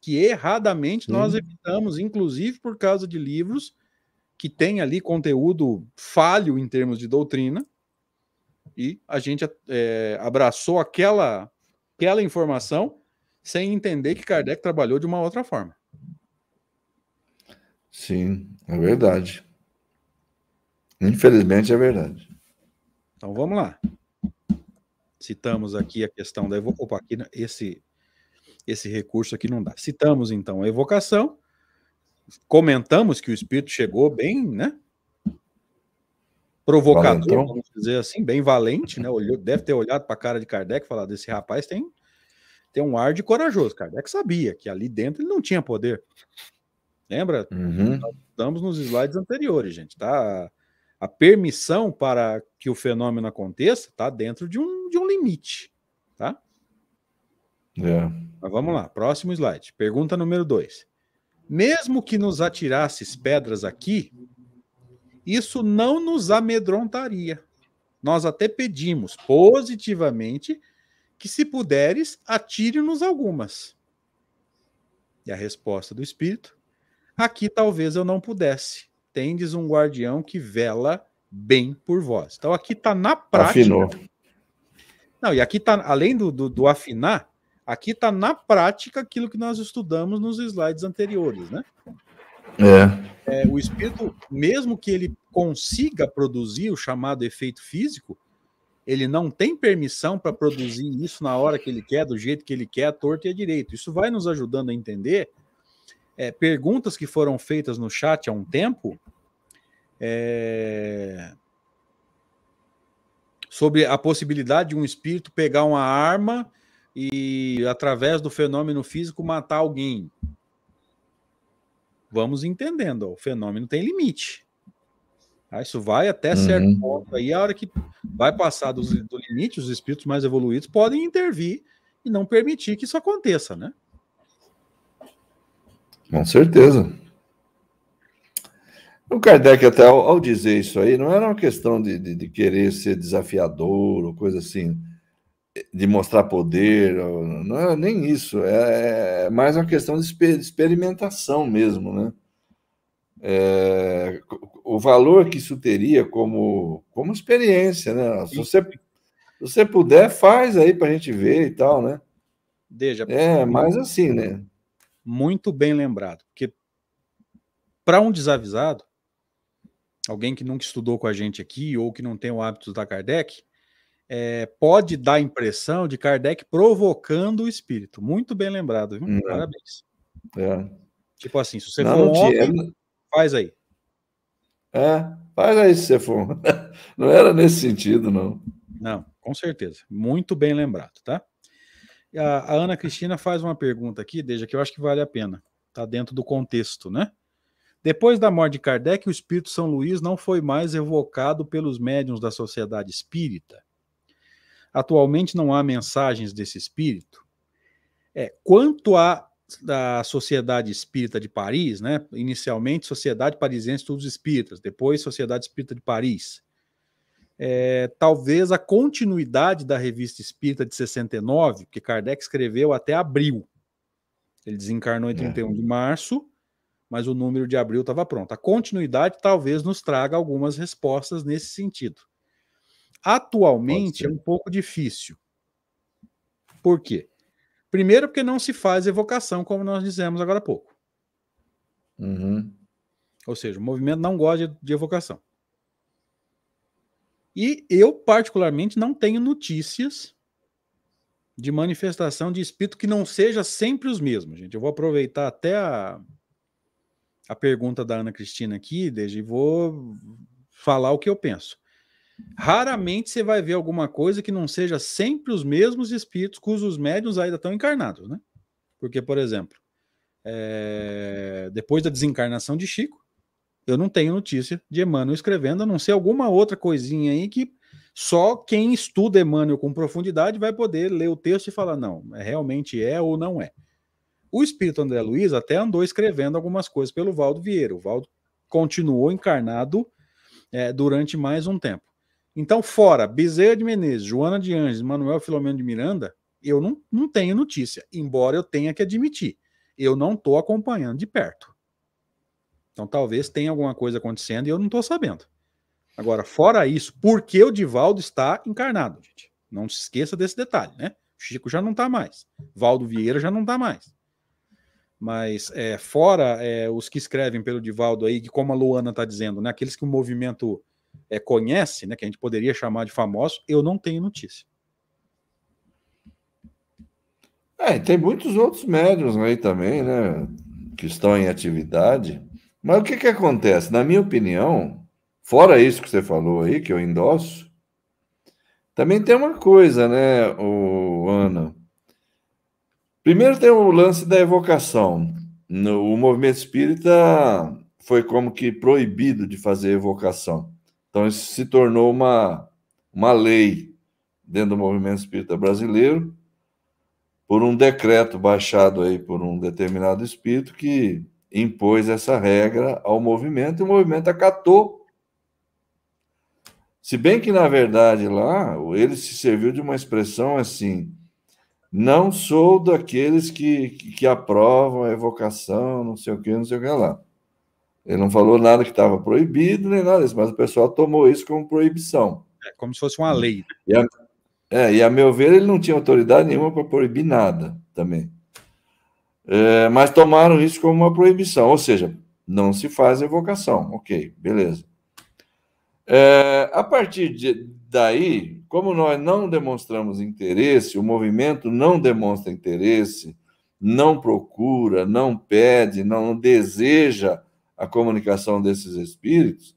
que erradamente Sim. nós evitamos, inclusive por causa de livros que têm ali conteúdo falho em termos de doutrina e a gente é, abraçou aquela aquela informação sem entender que Kardec trabalhou de uma outra forma. Sim, é verdade. Infelizmente é verdade. Então vamos lá. Citamos aqui a questão da evocação. Opa, aqui esse, esse recurso aqui não dá. Citamos então a evocação, comentamos que o espírito chegou bem, né? Provocador, Valentão. vamos dizer assim, bem valente, né? Olhou, deve ter olhado para a cara de Kardec e falado: esse rapaz tem, tem um ar de corajoso. Kardec sabia que ali dentro ele não tinha poder. Lembra? Uhum. Nós estamos nos slides anteriores, gente, tá? A permissão para que o fenômeno aconteça está dentro de um, de um limite, tá? É. Mas vamos lá, próximo slide. Pergunta número dois. Mesmo que nos atirasses pedras aqui, isso não nos amedrontaria. Nós até pedimos positivamente que, se puderes, atire-nos algumas. E a resposta do espírito: aqui talvez eu não pudesse. Tendes um guardião que vela bem por vós. Então aqui está na prática. Afinou. Não, e aqui está, além do, do, do afinar, aqui está na prática aquilo que nós estudamos nos slides anteriores, né? É. é. O espírito, mesmo que ele consiga produzir o chamado efeito físico, ele não tem permissão para produzir isso na hora que ele quer, do jeito que ele quer, a torto e a direito. Isso vai nos ajudando a entender é, perguntas que foram feitas no chat há um tempo é, sobre a possibilidade de um espírito pegar uma arma e, através do fenômeno físico, matar alguém. Vamos entendendo, o fenômeno tem limite. Tá? Isso vai até certo uhum. ponto. Aí, a hora que vai passar do, do limite, os espíritos mais evoluídos podem intervir e não permitir que isso aconteça, né? Com certeza. O Kardec, até ao, ao, dizer isso aí, não era uma questão de, de, de, querer ser desafiador ou coisa assim, de mostrar poder, não é nem isso, é, é mais uma questão de experimentação mesmo, né? É, o valor que isso teria como, como experiência, né? Se você, se você puder, faz aí para a gente ver e tal, né? Deja, é, mais assim, né? Muito bem lembrado, porque para um desavisado, alguém que nunca estudou com a gente aqui ou que não tem o hábito da Kardec, é, pode dar a impressão de Kardec provocando o espírito. Muito bem lembrado, viu? Hum, Parabéns. É. Tipo assim, se você não, for um homem, faz aí. É, faz aí se você for. Não era nesse sentido, não. Não, com certeza. Muito bem lembrado, tá? A, a Ana Cristina faz uma pergunta aqui, desde que eu acho que vale a pena. Tá dentro do contexto, né? Depois da morte de Kardec, o espírito São Luís não foi mais evocado pelos médiuns da sociedade espírita. Atualmente não há mensagens desse espírito. É, quanto à da Sociedade Espírita de Paris, né? Inicialmente Sociedade Parisiense de Estudos Espíritas, depois Sociedade Espírita de Paris. É, talvez a continuidade da Revista Espírita de 69, que Kardec escreveu até abril. Ele desencarnou em 31 é. de março mas o número de abril estava pronto. A continuidade talvez nos traga algumas respostas nesse sentido. Atualmente é um pouco difícil. Por quê? Primeiro, porque não se faz evocação, como nós dizemos agora há pouco. Uhum. Ou seja, o movimento não gosta de, de evocação. E eu, particularmente, não tenho notícias de manifestação de espírito que não seja sempre os mesmos, gente. Eu vou aproveitar até a, a pergunta da Ana Cristina aqui, desde vou falar o que eu penso. Raramente você vai ver alguma coisa que não seja sempre os mesmos espíritos cujos médios ainda estão encarnados, né? Porque, por exemplo, é... depois da desencarnação de Chico, eu não tenho notícia de Emmanuel escrevendo, a não ser alguma outra coisinha aí que só quem estuda Emmanuel com profundidade vai poder ler o texto e falar, não, é, realmente é ou não é. O espírito André Luiz até andou escrevendo algumas coisas pelo Valdo Vieira. O Valdo continuou encarnado é, durante mais um tempo. Então, fora Bezerra de Menezes, Joana de Anjos, Manuel Filomeno de Miranda, eu não, não tenho notícia, embora eu tenha que admitir. Eu não estou acompanhando de perto. Então, talvez tenha alguma coisa acontecendo e eu não estou sabendo. Agora, fora isso, por que o Divaldo está encarnado, gente? Não se esqueça desse detalhe, né? Chico já não está mais. Valdo Vieira já não está mais. Mas é, fora é, os que escrevem pelo Divaldo aí, que como a Luana está dizendo, né, aqueles que o movimento é, conhece, né, que a gente poderia chamar de famosos, eu não tenho notícia. É, tem muitos outros médios aí também, né, que estão em atividade. Mas o que, que acontece? Na minha opinião, fora isso que você falou aí, que eu endosso, também tem uma coisa, né, o Ana? Primeiro tem o lance da evocação. No, o movimento espírita foi como que proibido de fazer evocação. Então isso se tornou uma, uma lei dentro do movimento espírita brasileiro por um decreto baixado aí por um determinado espírito que impôs essa regra ao movimento e o movimento acatou. Se bem que, na verdade, lá ele se serviu de uma expressão assim: não sou daqueles que, que, que aprovam a evocação, não sei o que, não sei o que lá. Ele não falou nada que estava proibido, nem nada disso, mas o pessoal tomou isso como proibição. É como se fosse uma lei. E a, é, e a meu ver, ele não tinha autoridade nenhuma para proibir nada também. É, mas tomaram isso como uma proibição, ou seja, não se faz evocação. Ok, beleza. É, a partir de, daí, como nós não demonstramos interesse, o movimento não demonstra interesse, não procura, não pede, não deseja a comunicação desses espíritos,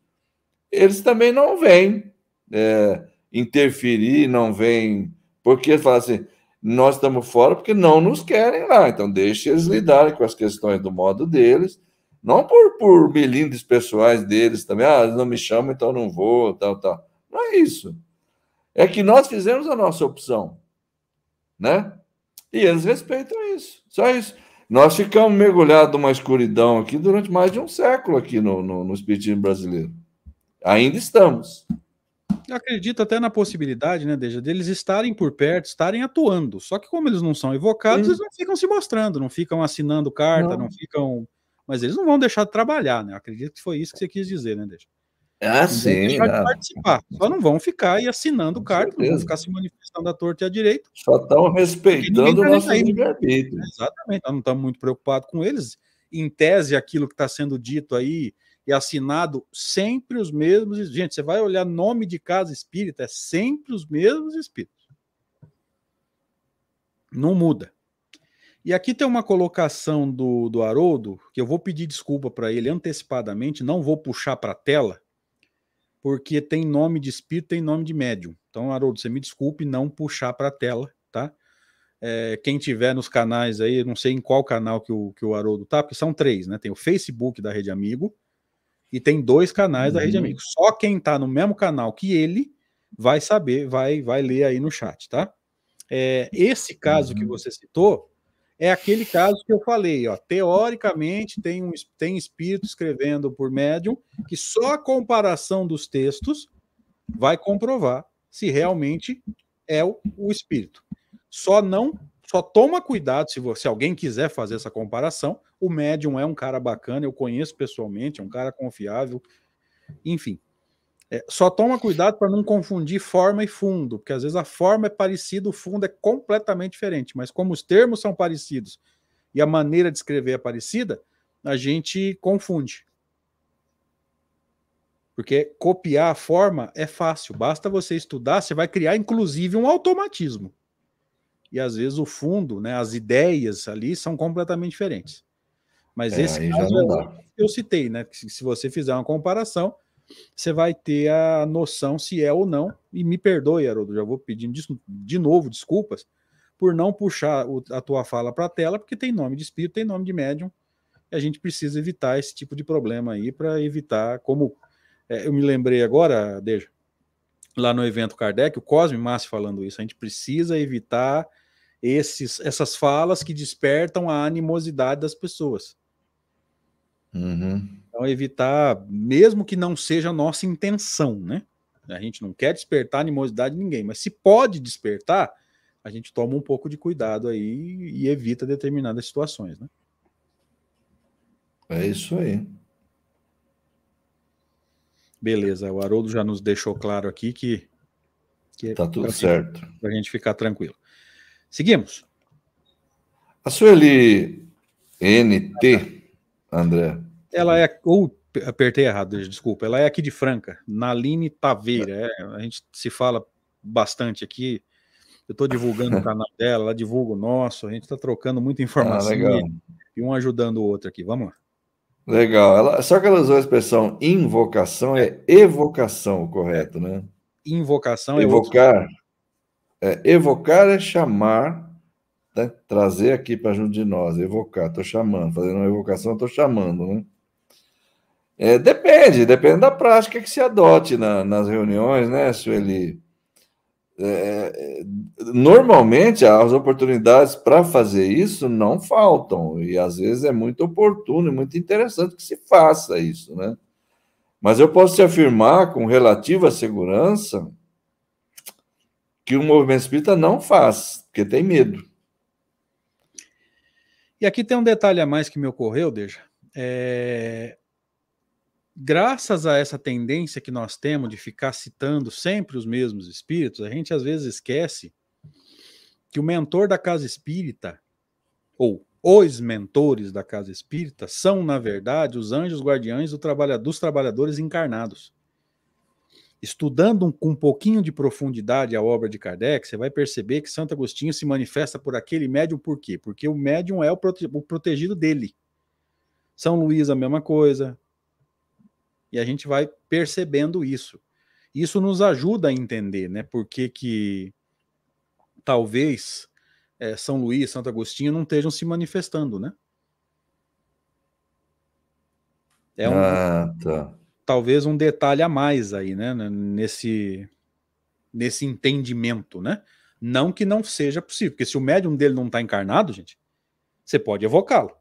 eles também não vêm é, interferir, não vêm. Porque eles falam assim: nós estamos fora porque não nos querem lá, então deixe eles lidarem com as questões do modo deles, não por, por melindres pessoais deles também, ah, eles não me chamam, então não vou, tal, tal. Não é isso é que nós fizemos a nossa opção, né? E eles respeitam isso, só isso. Nós ficamos mergulhados numa escuridão aqui durante mais de um século aqui no, no, no Espiritismo brasileiro. Ainda estamos. Eu acredito até na possibilidade, né, Deja, deles estarem por perto, estarem atuando. Só que como eles não são evocados, Sim. eles não ficam se mostrando, não ficam assinando carta, não. não ficam... Mas eles não vão deixar de trabalhar, né? Eu acredito que foi isso que você quis dizer, né, Deja? Ah, sim. Não. participar. Só não vão ficar aí assinando carta, não vão ficar se manifestando à torta e à direita. Só estão respeitando o nosso livre-arbítrio. Exatamente, nós não estamos muito preocupados com eles. Em tese, aquilo que está sendo dito aí e assinado, sempre os mesmos. Gente, você vai olhar nome de casa espírita, é sempre os mesmos espíritos. Não muda. E aqui tem uma colocação do, do Haroldo, que eu vou pedir desculpa para ele antecipadamente, não vou puxar para a tela, porque tem nome de espírito, tem nome de médium. Então, Haroldo, você me desculpe não puxar para a tela, tá? É, quem tiver nos canais aí, não sei em qual canal que o, que o Haroldo tá, porque são três, né? Tem o Facebook da Rede Amigo e tem dois canais uhum. da Rede uhum. Amigo. Só quem tá no mesmo canal que ele vai saber, vai, vai ler aí no chat, tá? É, esse caso uhum. que você citou, é aquele caso que eu falei, ó, teoricamente tem um tem espírito escrevendo por médium que só a comparação dos textos vai comprovar se realmente é o, o espírito. Só não, só toma cuidado se você, se alguém quiser fazer essa comparação, o médium é um cara bacana, eu conheço pessoalmente, é um cara confiável, enfim. É, só toma cuidado para não confundir forma e fundo, porque às vezes a forma é parecida, o fundo é completamente diferente. Mas como os termos são parecidos e a maneira de escrever é parecida, a gente confunde. Porque copiar a forma é fácil, basta você estudar, você vai criar inclusive um automatismo. E às vezes o fundo, né, as ideias ali são completamente diferentes. Mas é, esse caso é eu citei, né? Se você fizer uma comparação, você vai ter a noção se é ou não. E me perdoe, Haroldo, já vou pedindo de novo desculpas por não puxar a tua fala para a tela, porque tem nome de espírito, tem nome de médium, e a gente precisa evitar esse tipo de problema aí para evitar, como é, eu me lembrei agora, Deja, lá no evento Kardec, o Cosme Massi falando isso, a gente precisa evitar esses, essas falas que despertam a animosidade das pessoas. Uhum. Então, evitar, mesmo que não seja a nossa intenção, né? A gente não quer despertar animosidade de ninguém, mas se pode despertar, a gente toma um pouco de cuidado aí e evita determinadas situações, né? É isso aí. Beleza, o Haroldo já nos deixou claro aqui que, que tá tudo certo. Para a gente ficar tranquilo. Seguimos. A Sueli NT, André, ela é. Ou apertei errado, desculpa. Ela é aqui de Franca, Naline Taveira. É, a gente se fala bastante aqui. Eu estou divulgando o canal dela, ela divulga o nosso, a gente está trocando muita informação ah, e, e, um ajudando o outro aqui. Vamos lá. Legal. Ela, só que ela usou a expressão invocação, é evocação, correto, né? Invocação é evocar. É, evocar é chamar, né? trazer aqui para junto de nós, evocar, estou chamando, fazendo uma evocação, estou chamando, né? É, depende, depende da prática que se adote na, nas reuniões, né, Sueli? É, normalmente as oportunidades para fazer isso não faltam, e às vezes é muito oportuno e muito interessante que se faça isso, né? Mas eu posso te afirmar com relativa segurança que o movimento espírita não faz, porque tem medo. E aqui tem um detalhe a mais que me ocorreu, Deja. É... Graças a essa tendência que nós temos de ficar citando sempre os mesmos espíritos, a gente às vezes esquece que o mentor da casa espírita, ou os mentores da casa espírita, são, na verdade, os anjos guardiães do trabalha, dos trabalhadores encarnados. Estudando com um pouquinho de profundidade a obra de Kardec, você vai perceber que Santo Agostinho se manifesta por aquele médium por quê? Porque o médium é o, prote o protegido dele. São Luís a mesma coisa. E a gente vai percebendo isso. Isso nos ajuda a entender, né? Por que, que talvez é, São Luís, Santo Agostinho não estejam se manifestando, né? É um, ah, tá. Talvez um detalhe a mais aí, né? Nesse, nesse entendimento, né? Não que não seja possível, porque se o médium dele não está encarnado, gente, você pode evocá-lo.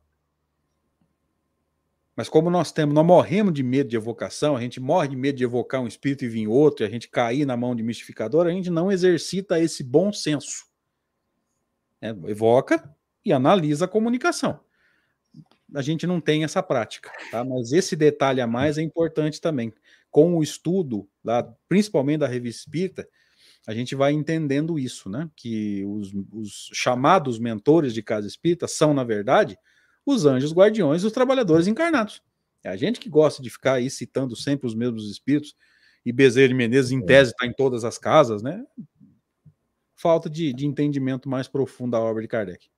Mas como nós temos, nós morremos de medo de evocação, a gente morre de medo de evocar um espírito e vir outro, e a gente cair na mão de mistificador, a gente não exercita esse bom senso. É, evoca e analisa a comunicação. A gente não tem essa prática, tá? Mas esse detalhe a mais é importante também. Com o estudo, lá, principalmente da revista Espírita, a gente vai entendendo isso, né? Que os, os chamados mentores de casa espírita são, na verdade, os anjos guardiões dos trabalhadores encarnados. É a gente que gosta de ficar aí citando sempre os mesmos espíritos, e Bezerra de Menezes, em é. tese, está em todas as casas, né? falta de, de entendimento mais profundo da obra de Kardec.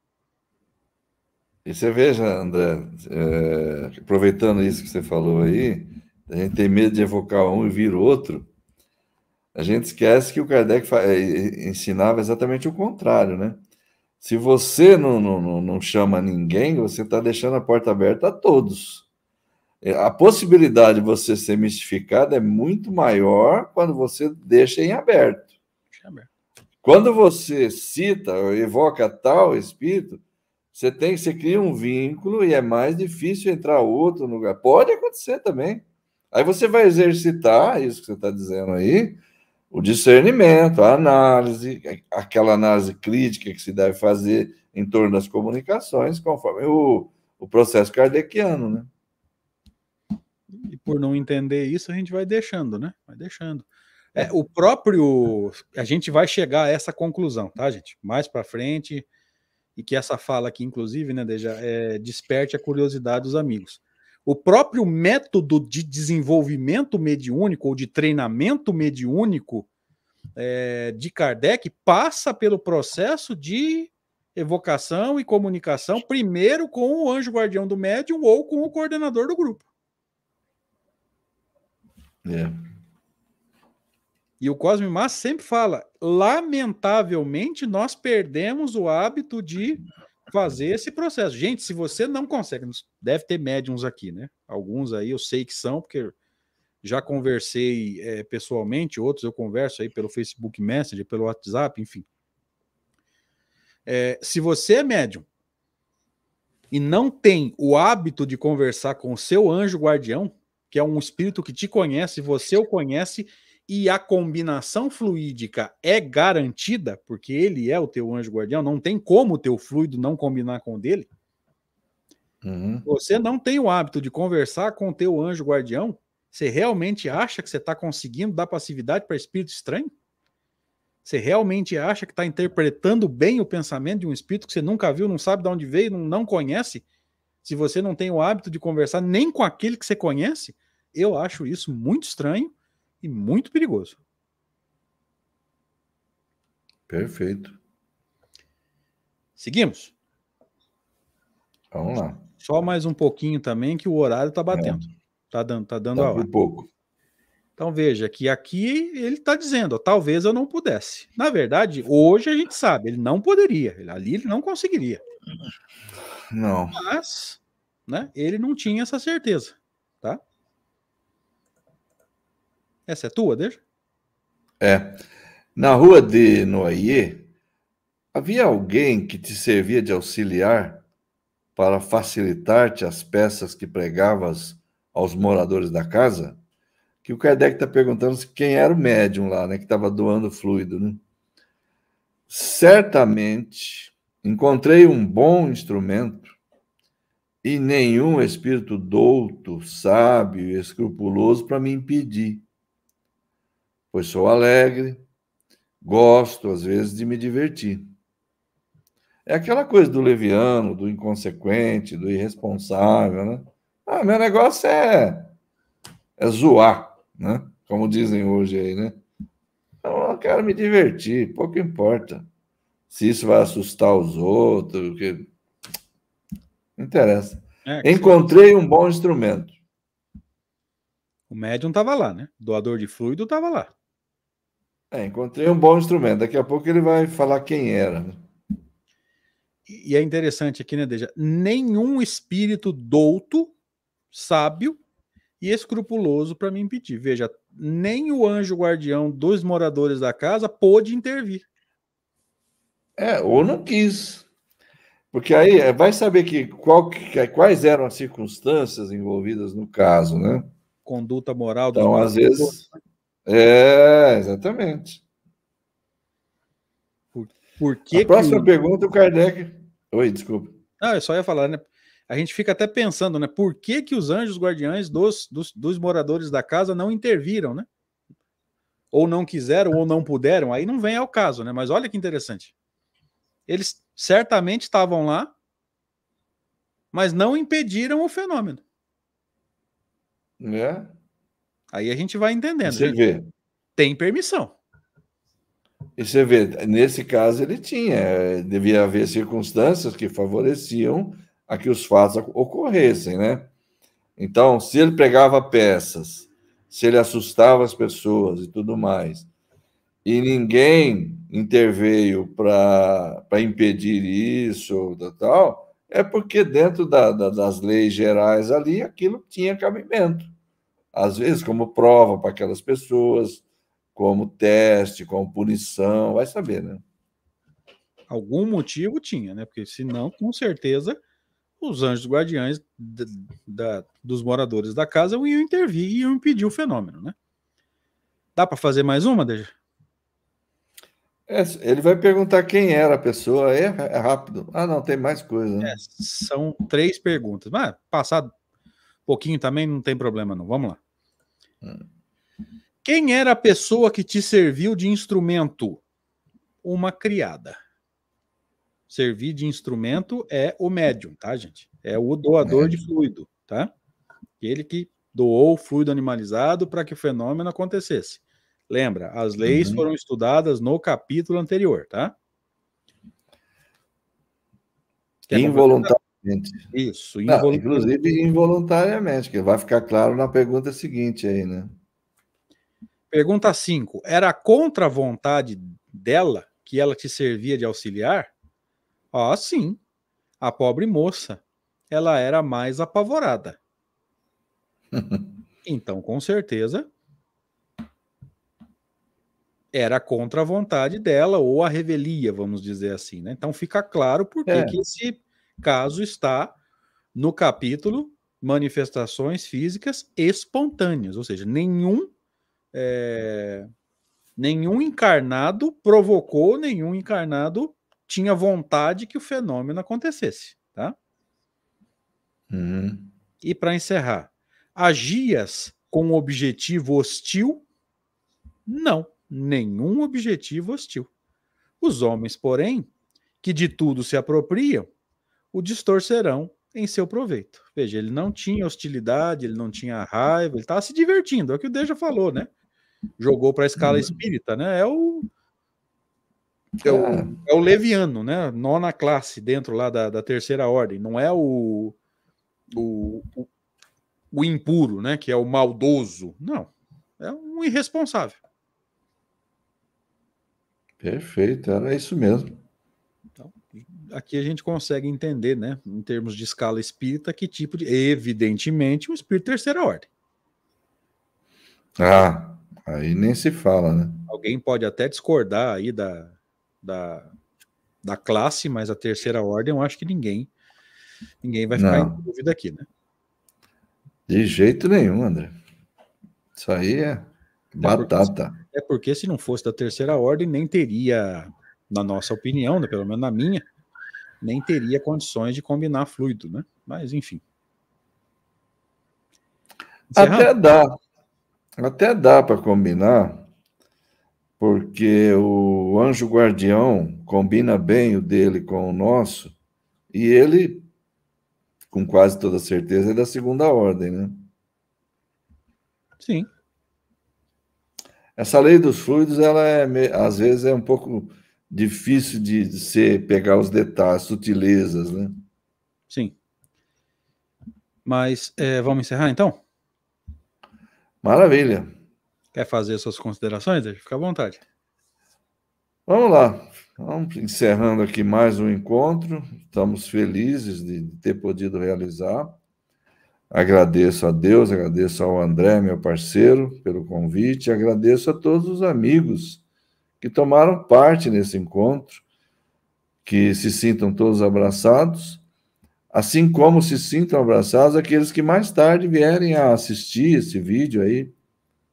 E você veja, André, é, aproveitando isso que você falou aí, a gente tem medo de evocar um e vir outro, a gente esquece que o Kardec é, ensinava exatamente o contrário, né? Se você não, não, não chama ninguém, você está deixando a porta aberta a todos. É, a possibilidade de você ser mistificado é muito maior quando você deixa em aberto. Quando você cita ou evoca tal espírito, você tem, você cria um vínculo e é mais difícil entrar outro lugar. Pode acontecer também. Aí você vai exercitar isso que você está dizendo aí, o discernimento, a análise, aquela análise crítica que se deve fazer em torno das comunicações, conforme o, o processo kardeciano, né? E por não entender isso, a gente vai deixando, né? Vai deixando. É, o próprio. A gente vai chegar a essa conclusão, tá, gente? Mais para frente, e que essa fala aqui, inclusive, né, Deja, é, desperte a curiosidade dos amigos. O próprio método de desenvolvimento mediúnico ou de treinamento mediúnico é, de Kardec passa pelo processo de evocação e comunicação, primeiro com o anjo guardião do médium ou com o coordenador do grupo. É. E o Cosme Massa sempre fala: lamentavelmente, nós perdemos o hábito de fazer esse processo. Gente, se você não consegue, deve ter médiums aqui, né? Alguns aí eu sei que são, porque já conversei é, pessoalmente, outros eu converso aí pelo Facebook Messenger, pelo WhatsApp, enfim. É, se você é médium e não tem o hábito de conversar com o seu anjo guardião, que é um espírito que te conhece, você o conhece e a combinação fluídica é garantida, porque ele é o teu anjo guardião, não tem como o teu fluido não combinar com o dele. Uhum. Você não tem o hábito de conversar com o teu anjo guardião, você realmente acha que você está conseguindo dar passividade para espírito estranho? Você realmente acha que está interpretando bem o pensamento de um espírito que você nunca viu, não sabe de onde veio, não, não conhece? Se você não tem o hábito de conversar nem com aquele que você conhece, eu acho isso muito estranho e muito perigoso. Perfeito. Seguimos. Vamos lá. Só mais um pouquinho também que o horário está batendo. É. Tá dando, tá dando tá a hora. Um pouco. Então veja que aqui ele está dizendo, ó, talvez eu não pudesse. Na verdade, hoje a gente sabe, ele não poderia. Ali ele não conseguiria. Não. Mas, né, ele não tinha essa certeza, tá? Essa é tua, deixa? É. Na rua de Noyer, havia alguém que te servia de auxiliar para facilitar-te as peças que pregavas aos moradores da casa? Que o Kardec está perguntando quem era o médium lá, né, que estava doando fluido, né? Certamente encontrei um bom instrumento e nenhum espírito douto, sábio e escrupuloso para me impedir. Pois sou alegre, gosto às vezes de me divertir. É aquela coisa do leviano, do inconsequente, do irresponsável, né? Ah, meu negócio é, é zoar, né? Como dizem hoje aí, né? Eu quero me divertir, pouco importa se isso vai assustar os outros, que não interessa. É, Encontrei um bom instrumento. O médium estava lá, né? Doador de fluido estava lá. É, encontrei um bom instrumento. Daqui a pouco ele vai falar quem era. Né? E é interessante aqui, né, Deja? Nenhum espírito douto, sábio e escrupuloso para me impedir. Veja, nem o anjo guardião dos moradores da casa pôde intervir. É, ou não quis. Porque aí é, vai saber que, qual, que quais eram as circunstâncias envolvidas no caso, né? Conduta moral. Então, às vezes. É, exatamente. Por, por que a próxima que... pergunta, o Kardec. Oi, desculpa. Não, eu só ia falar, né? A gente fica até pensando, né? Por que, que os anjos guardiães dos, dos, dos moradores da casa não interviram, né? Ou não quiseram, ou não puderam, aí não vem ao caso, né? Mas olha que interessante. Eles certamente estavam lá, mas não impediram o fenômeno. É. Aí a gente vai entendendo. Você vê. Tem permissão. E você vê, nesse caso ele tinha, devia haver circunstâncias que favoreciam a que os fatos ocorressem, né? Então, se ele pegava peças, se ele assustava as pessoas e tudo mais, e ninguém interveio para impedir isso, tal, é porque dentro da, da, das leis gerais ali aquilo tinha cabimento. Às vezes, como prova para aquelas pessoas, como teste, como punição, vai saber, né? Algum motivo tinha, né? Porque senão, com certeza, os anjos guardiães da, da, dos moradores da casa iam intervir e iam impedir o fenômeno, né? Dá para fazer mais uma, Deja? É, ele vai perguntar quem era a pessoa, é, é rápido. Ah, não, tem mais coisa. Né? É, são três perguntas. Mas passado um pouquinho também não tem problema, não. Vamos lá. Quem era a pessoa que te serviu de instrumento? Uma criada. Servir de instrumento é o médium, tá, gente? É o doador de fluido, tá? Ele que doou o fluido animalizado para que o fenômeno acontecesse. Lembra, as leis uhum. foram estudadas no capítulo anterior, tá? Involuntariamente. Isso, involuntariamente. Não, inclusive involuntariamente, que vai ficar claro na pergunta seguinte aí, né? Pergunta 5. Era contra a vontade dela que ela te servia de auxiliar? Ah, sim. A pobre moça. Ela era mais apavorada. então, com certeza, era contra a vontade dela, ou a revelia, vamos dizer assim. Né? Então fica claro por é. que esse caso está no capítulo manifestações físicas espontâneas, ou seja, nenhum é, nenhum encarnado provocou, nenhum encarnado tinha vontade que o fenômeno acontecesse, tá? Uhum. E para encerrar, agias com objetivo hostil? Não nenhum objetivo hostil. Os homens, porém, que de tudo se apropriam, o distorcerão em seu proveito. Veja, ele não tinha hostilidade, ele não tinha raiva, ele estava se divertindo, é o que o Deja falou, né? Jogou para a escala uhum. espírita, né? É o, é o, é. é o leviano, né? Nona classe dentro lá da, da terceira ordem, não é o, o, o, o impuro, né? Que é o maldoso, não. É um irresponsável. Perfeito, era isso mesmo. Aqui a gente consegue entender, né, em termos de escala espírita, que tipo de. Evidentemente, um espírito terceira ordem. Ah, aí nem se fala, né? Alguém pode até discordar aí da, da, da classe, mas a terceira ordem eu acho que ninguém ninguém vai ficar Não. em dúvida aqui, né? De jeito nenhum, André. Isso aí é batata. É porque se não fosse da terceira ordem, nem teria, na nossa opinião, né, pelo menos na minha, nem teria condições de combinar fluido, né? Mas, enfim. Até dá. Até dá para combinar, porque o anjo guardião combina bem o dele com o nosso, e ele, com quase toda certeza, é da segunda ordem, né? Sim. Essa lei dos fluidos, ela é, às vezes é um pouco difícil de, de ser pegar os detalhes, sutilezas, né? Sim. Mas é, vamos encerrar então? Maravilha. Quer fazer suas considerações? Fica à vontade. Vamos lá. Vamos encerrando aqui mais um encontro. Estamos felizes de ter podido realizar. Agradeço a Deus, agradeço ao André, meu parceiro, pelo convite, agradeço a todos os amigos que tomaram parte nesse encontro, que se sintam todos abraçados, assim como se sintam abraçados aqueles que mais tarde vierem a assistir esse vídeo aí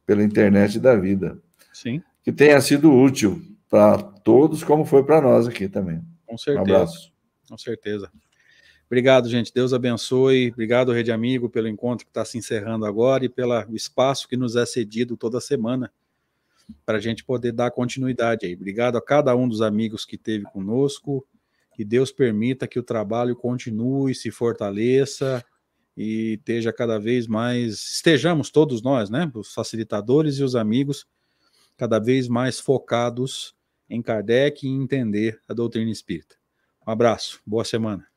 pela internet da vida. Sim. Que tenha sido útil para todos, como foi para nós aqui também. Com certeza. Um abraço. Com certeza. Obrigado, gente. Deus abençoe. Obrigado, Rede Amigo, pelo encontro que está se encerrando agora e pelo espaço que nos é cedido toda semana para a gente poder dar continuidade aí. Obrigado a cada um dos amigos que esteve conosco. Que Deus permita que o trabalho continue, se fortaleça e esteja cada vez mais. Estejamos todos nós, né? Os facilitadores e os amigos, cada vez mais focados em Kardec e entender a doutrina espírita. Um abraço, boa semana.